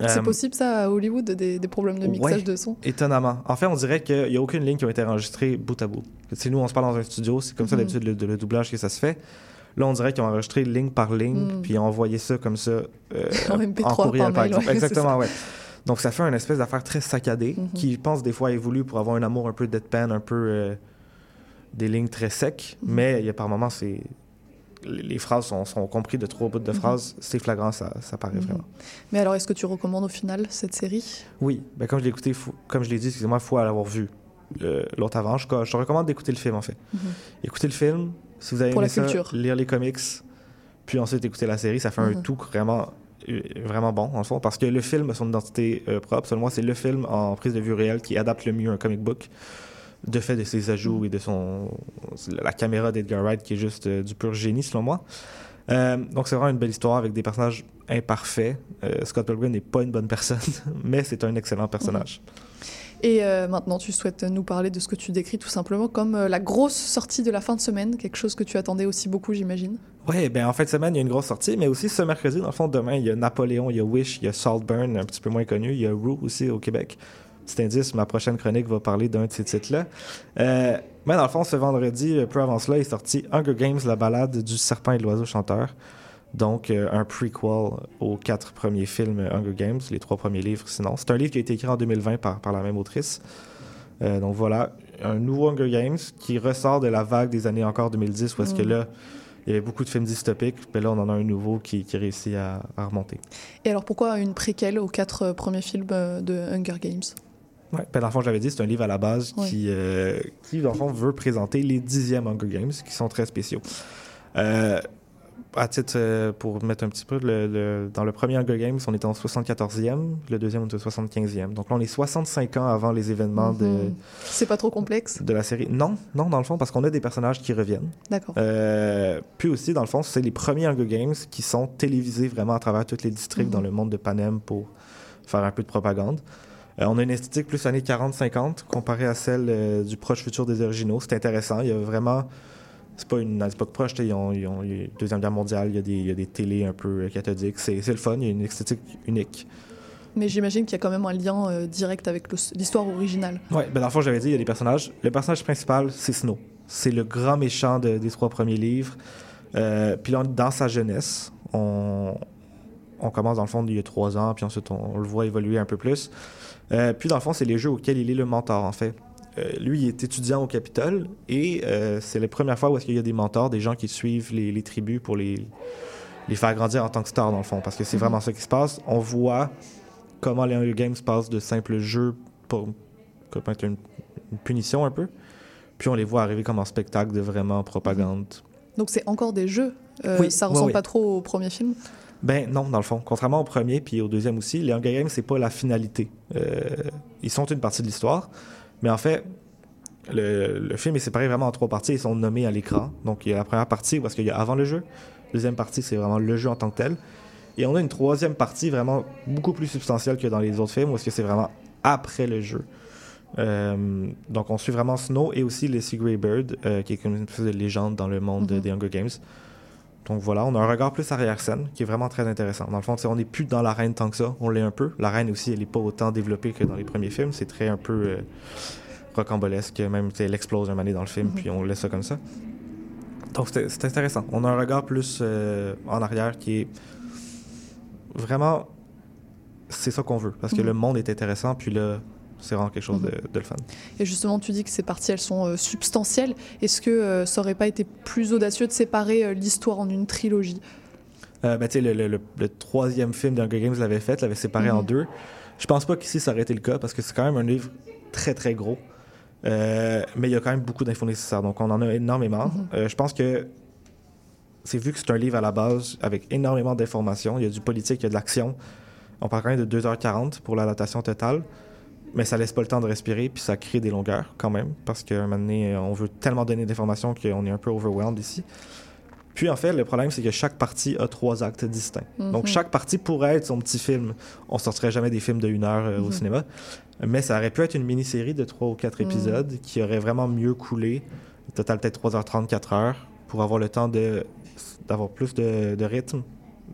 C'est Euh, possible ça à Hollywood, des, des problèmes de mixage ouais, de son? Étonnamment. En fait, on dirait qu'il n'y a aucune ligne qui a été enregistrée bout à bout. C'est nous, on se parle dans un studio, c'est comme ça Mhm. d'habitude le, le doublage que ça se fait. Là, on dirait qu'ils ont enregistré ligne par ligne, Mhm. puis ils ont envoyé ça comme ça euh, En MP3 courriel, par par exemple. ouais, c'est Exactement, ouais. Donc, ça fait une espèce d'affaire très saccadée, Mhm. qui, je pense, des fois est voulu pour avoir un amour un peu deadpan, un peu euh, des lignes très secs, mais il y a par moments, c'est les phrases sont, sont comprises de trois bouts de Mhm. phrases. C'est flagrant, ça, ça paraît Mhm. vraiment. Mais alors, est-ce que tu recommandes au final cette série? Oui, ben comme je l'ai écouté, faut- comme je l'ai dit, excusez-moi, il faut l'avoir vu l'autre avant. Je, je te recommande d'écouter le film, en fait. Mhm. Écoutez le film, si vous avez Pour aimé la ça, culture. lire les comics, puis ensuite écouter la série, ça fait un Mhm. tout vraiment, euh, vraiment bon, en fond, parce que le film a son identité euh, propre. Selon moi, c'est le film en prise de vue réelle qui adapte le mieux un comic book, de fait de ses ajouts et de son la caméra d'Edgar Wright, qui est juste euh, du pur génie, selon moi. Euh, donc c'est vraiment une belle histoire avec des personnages imparfaits. Euh, Scott Pilgrim n'est pas une bonne personne, mais c'est un excellent personnage. Et euh, maintenant, tu souhaites nous parler de ce que tu décris tout simplement comme la grosse sortie de la fin de semaine, quelque chose que tu attendais aussi beaucoup, j'imagine. Oui, ben en fin de semaine, il y a une grosse sortie, mais aussi ce mercredi, dans le fond, demain, il y a Napoléon, il y a Wish, il y a Saltburn, un petit peu moins connu, il y a Rue aussi au Québec. Petit indice, ma prochaine chronique va parler d'un de ces titres-là. Euh, mais dans le fond, ce vendredi, euh, peu avant cela, est sorti Hunger Games, la balade du serpent et de l'oiseau chanteur. Donc, euh, un prequel aux quatre premiers films Hunger Games, les trois premiers livres sinon. C'est un livre qui a été écrit en 2020 par, par la même autrice. Euh, donc voilà, un nouveau Hunger Games qui ressort de la vague des années encore 2010, où est-ce que Mm. là, il y avait beaucoup de films dystopiques, mais là, on en a un nouveau qui, qui réussit à, à remonter. Et alors, pourquoi une préquelle aux quatre premiers films de Hunger Games? Ouais, ben, dans le fond, j'avais dit, c'est un livre à la base Ouais. qui, euh, qui, dans le fond, veut présenter les dixièmes Hunger Games, qui sont très spéciaux. Euh, à titre, euh, pour mettre un petit peu, le, le- dans le premier Hunger Games, on était en 74e, le deuxième, on était au 75e. Donc là, on est 65 ans avant les événements de, Mhm. C'est pas trop complexe? de la série. Non, non, dans le fond, parce qu'on a des personnages qui reviennent. D'accord. Euh, puis aussi, dans le fond, c'est les premiers Hunger Games qui sont télévisés vraiment à travers tous les districts Mhm. dans le monde de Panem pour faire un peu de propagande. Euh, on a une esthétique plus années 40-50 comparée à celle euh, du proche futur des originaux. C'est intéressant. Il y a vraiment. C'est pas une époque proche. Ils ont, ils ont- il y a Deuxième Guerre mondiale, il y a des, il y a des télés un peu euh, cathodiques. C'est le fun. Il y a une esthétique unique. Mais j'imagine qu'il y a quand même un lien euh, direct avec l'histoire originale. Ouais, ben dans le fond, j'avais dit, il y a des personnages. Le personnage principal, c'est Snow. C'est le grand méchant de- des trois premiers livres. Puis là, dans sa jeunesse, on, on commence dans le fond il y a trois ans, puis ensuite on, on le voit évoluer un peu plus. Euh, puis dans le fond, c'est les jeux auxquels il est le mentor, en fait. Euh, lui, il est étudiant au Capitole et euh, c'est la première fois où est-ce qu'il y a des mentors, des gens qui suivent les, les tribus pour les, les faire grandir en tant que stars, dans le fond, parce que c'est Mhm. vraiment ça qui se passe. On voit comment les Hunger Games passent de simples jeux pour comme être une, une punition un peu. Puis on les voit arriver comme en spectacle de vraiment propagande. Donc c'est encore des jeux. Euh, Oui, ça ressemble ouais. pas trop au premier film? Ben non, dans le fond. Contrairement au premier puis au deuxième aussi, les Hunger Games, c'est pas la finalité. Euh, ils sont une partie de l'histoire, mais en fait, le, le film est séparé vraiment en trois parties. Ils sont nommés à l'écran. Donc il y a la première partie parce qu'il y a avant le jeu. La deuxième partie, c'est vraiment le jeu en tant que tel. Et on a une troisième partie vraiment beaucoup plus substantielle que dans les autres films, où est-ce que c'est vraiment après le jeu. Euh, donc on suit vraiment Snow et aussi Leslie Greybird, euh, qui est comme une espèce de légende dans le monde Mhm. des Hunger Games. Donc voilà, on a un regard plus arrière-scène qui est vraiment très intéressant. Dans le fond, on n'est plus dans la reine tant que ça, on l'est un peu. La reine aussi, elle n'est pas autant développée que dans les premiers films. C'est très un peu euh, rocambolesque. Même, elle explose un donné dans le film, Mhm. puis on laisse ça comme ça. Donc c'est c'est intéressant. On a un regard plus euh, en arrière qui est vraiment. C'est ça qu'on veut. Parce que Mhm. le monde est intéressant, puis là, c'est vraiment quelque chose de, de le fun. Et justement, tu dis que ces parties, elles sont euh, substantielles. Est-ce que euh, ça aurait pas été plus audacieux de séparer euh, l'histoire en une trilogie? Tu sais, le, le- le- le troisième film d'Hunger Games l'avait fait, l'avait séparé en Mhm. deux. Je pense pas qu'ici ça aurait été le cas parce que c'est quand même un livre très très gros. Mais il y a quand même beaucoup d'infos nécessaires, donc on en a énormément. Mhm. Je pense que c'est vu que c'est un livre à la base avec énormément d'informations, il y a du politique, il y a de l'action. On parle quand même de 2h40 pour l'adaptation totale, mais ça laisse pas le temps de respirer, puis ça crée des longueurs quand même, parce qu'à un moment donné, on veut tellement donner d'informations qu'on est un peu overwhelmed ici. Puis en fait, le problème, c'est que chaque partie a trois actes distincts. Donc Mhm. chaque partie pourrait être son petit film. On sortirait jamais des films de une heure euh, au Mhm. cinéma, mais ça aurait pu être une mini-série de trois ou quatre Mhm. épisodes qui aurait vraiment mieux coulé. Au total, peut-être 3h30, 4 heures, pour avoir le temps d'avoir plus de, de rythme,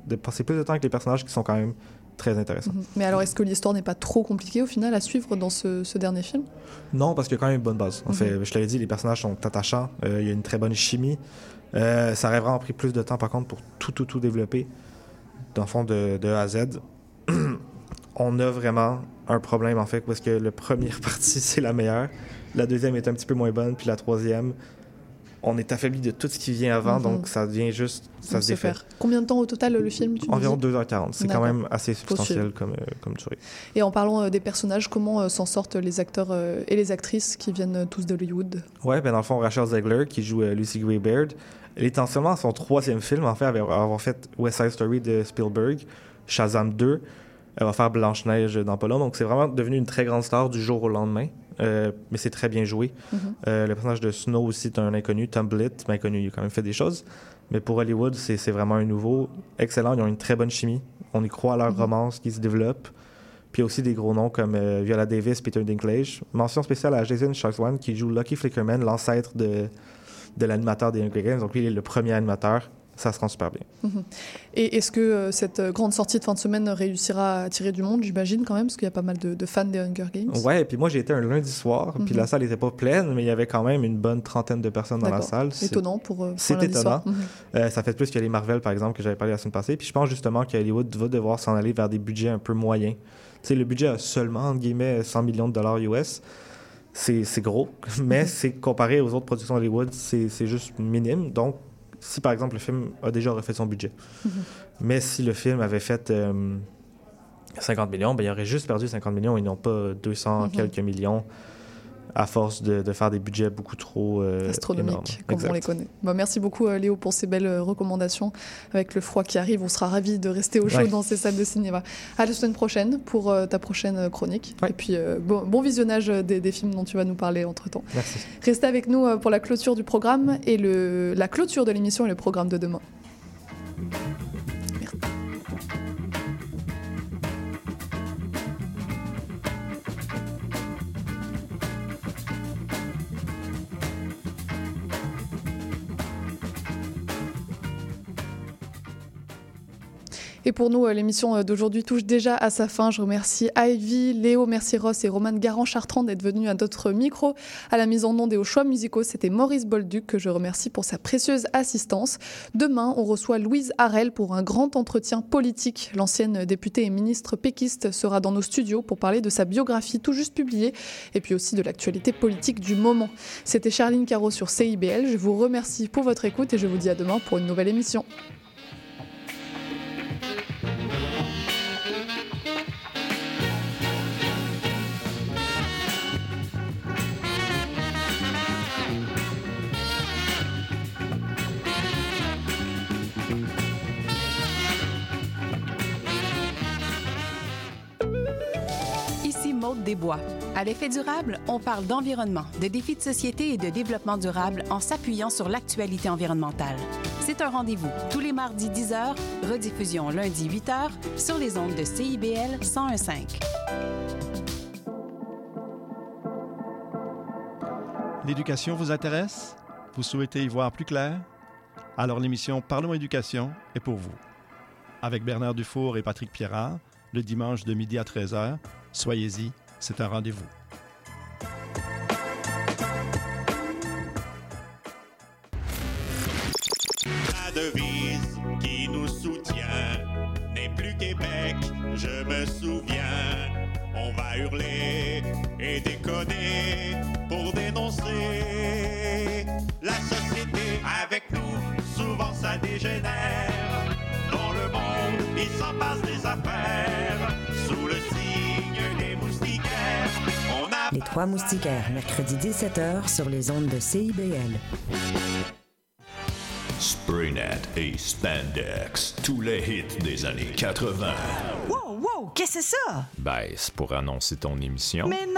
de passer plus de temps avec les personnages qui sont quand même très intéressants. Mhm. Mais alors, est-ce que l'histoire n'est pas trop compliquée au final à suivre dans ce, ce dernier film? Non, parce qu'il y a quand même une bonne base. En Mhm. fait, je te l'ai dit, les personnages sont attachants. euh, il y a une très bonne chimie. Euh, ça aurait vraiment pris plus de temps, par contre, pour tout, tout, tout développer. Dans le fond, de, de A à Z. On a vraiment un problème, en fait, parce que la première partie, c'est la meilleure. La deuxième est un petit peu moins bonne. Puis la troisième, on est affaibli de tout ce qui vient avant. Mhm. Donc, ça devient juste... Ça Pour se défait. faire. Combien de temps au total le film tu Environ dis 2h40. C'est quand même assez substantiel comme, euh, comme durée. Et en parlant euh, des personnages, comment euh, s'en sortent les acteurs euh, et les actrices qui viennent tous d'Hollywood? Ouais, ben dans le fond, Rachel Zegler, qui joue Lucy Greybeard, elle est en seulement à son troisième film, en fait, avec avoir fait West Side Story de Spielberg, Shazam 2, elle va faire Blanche-Neige dans long, donc c'est vraiment devenu une très grande star du jour au lendemain, Euh, mais c'est très bien joué. Mhm. Euh, le personnage de Snow aussi est un inconnu, Tom Blitt, inconnu, il a quand même fait des choses. Mais pour Hollywood, c'est vraiment un nouveau. Excellent, ils ont une très bonne chimie. On y croit à leur Mhm. romance qui se développe. Puis il y a aussi des gros noms comme euh, Viola Davis, Peter Dinklage. Mention spéciale à Jason Schwartzman qui joue Lucky Flickerman, l'ancêtre de, de l'animateur des Hunger Games. Donc lui, il est le premier animateur. Ça se rend super bien. Mhm. Et est-ce que euh, cette euh, grande sortie de fin de semaine réussira à attirer du monde, j'imagine quand même, parce qu'il y a pas mal de, de fans des Hunger Games? Ouais, et puis moi j'ai été un lundi soir, puis Mhm. la salle n'était pas pleine, mais il y avait quand même une bonne trentaine de personnes dans la salle. C'est- Étonnant pour, euh, pour C'est étonnant. Mhm. Euh, ça fait plus que les Marvel, par exemple, que j'avais parlé la semaine passée. Puis je pense justement que Hollywood va devoir s'en aller vers des budgets un peu moyens. Tu sais, le budget a seulement, entre guillemets, 100 millions de dollars US. C'est gros, mais c'est comparé aux autres productions Hollywood, c'est c'est juste minime. Donc, si par exemple le film a déjà refait son budget, Mhm. mais si le film avait fait euh, 50 millions, ben, il aurait juste perdu 50 millions et non pas 200 Mhm. quelques millions à force de, de faire des budgets beaucoup trop euh, astronomique, énormes. comme Exact. on les connaît. Bah, merci beaucoup euh, Léo pour ces belles euh, recommandations. Avec le froid qui arrive, on sera ravis de rester au chaud Ouais. dans ces salles de cinéma. À la semaine prochaine pour euh, ta prochaine chronique. Et puis bon, bon visionnage des, des films dont tu vas nous parler entre-temps. Merci. Restez avec nous pour la clôture du programme et le, la clôture de l'émission et le programme de demain. Et pour nous, euh, l'émission euh, d'aujourd'hui touche déjà à sa fin. Je remercie Ivy, Léo, merci Ross et Romane Garand-Chartrand d'être venus à notre micro. À la mise en onde et aux choix musicaux, c'était Maurice Bolduc que je remercie pour sa précieuse assistance. Demain, on reçoit Louise Harel pour un grand entretien politique. L'ancienne députée et ministre péquiste sera dans nos studios pour parler de sa biographie tout juste publiée et puis aussi de l'actualité politique du moment. C'était Charline Caro sur CIBL. Je vous remercie pour votre écoute et je vous dis à demain pour une nouvelle émission. Maude Desbois. À l'effet durable, on parle d'environnement, de défis de société et de développement durable en s'appuyant sur l'actualité environnementale. C'est un rendez-vous tous les mardis 10h, rediffusion lundi 8h sur les ondes de CIBL 1015. L'éducation vous intéresse? Vous souhaitez y voir plus clair? Alors l'émission Parlons éducation est pour vous. Avec Bernard Dufour et Patrick Pierrard, le dimanche de midi à 13h, soyez-y, c'est un rendez-vous. La devise qui nous soutient n'est plus Québec, je me souviens. On va hurler et déconner pour dénoncer la société avec nous. Souvent ça dégénère. Dans le monde, il s'en passe des Trois Moustiquaires, mercredi 17h sur les ondes de CIBL. Spraynet et Spandex, tous les hits des années 80. Wow, wow, qu'est-ce que c'est ça? Ben, c'est pour annoncer ton émission. Mais non,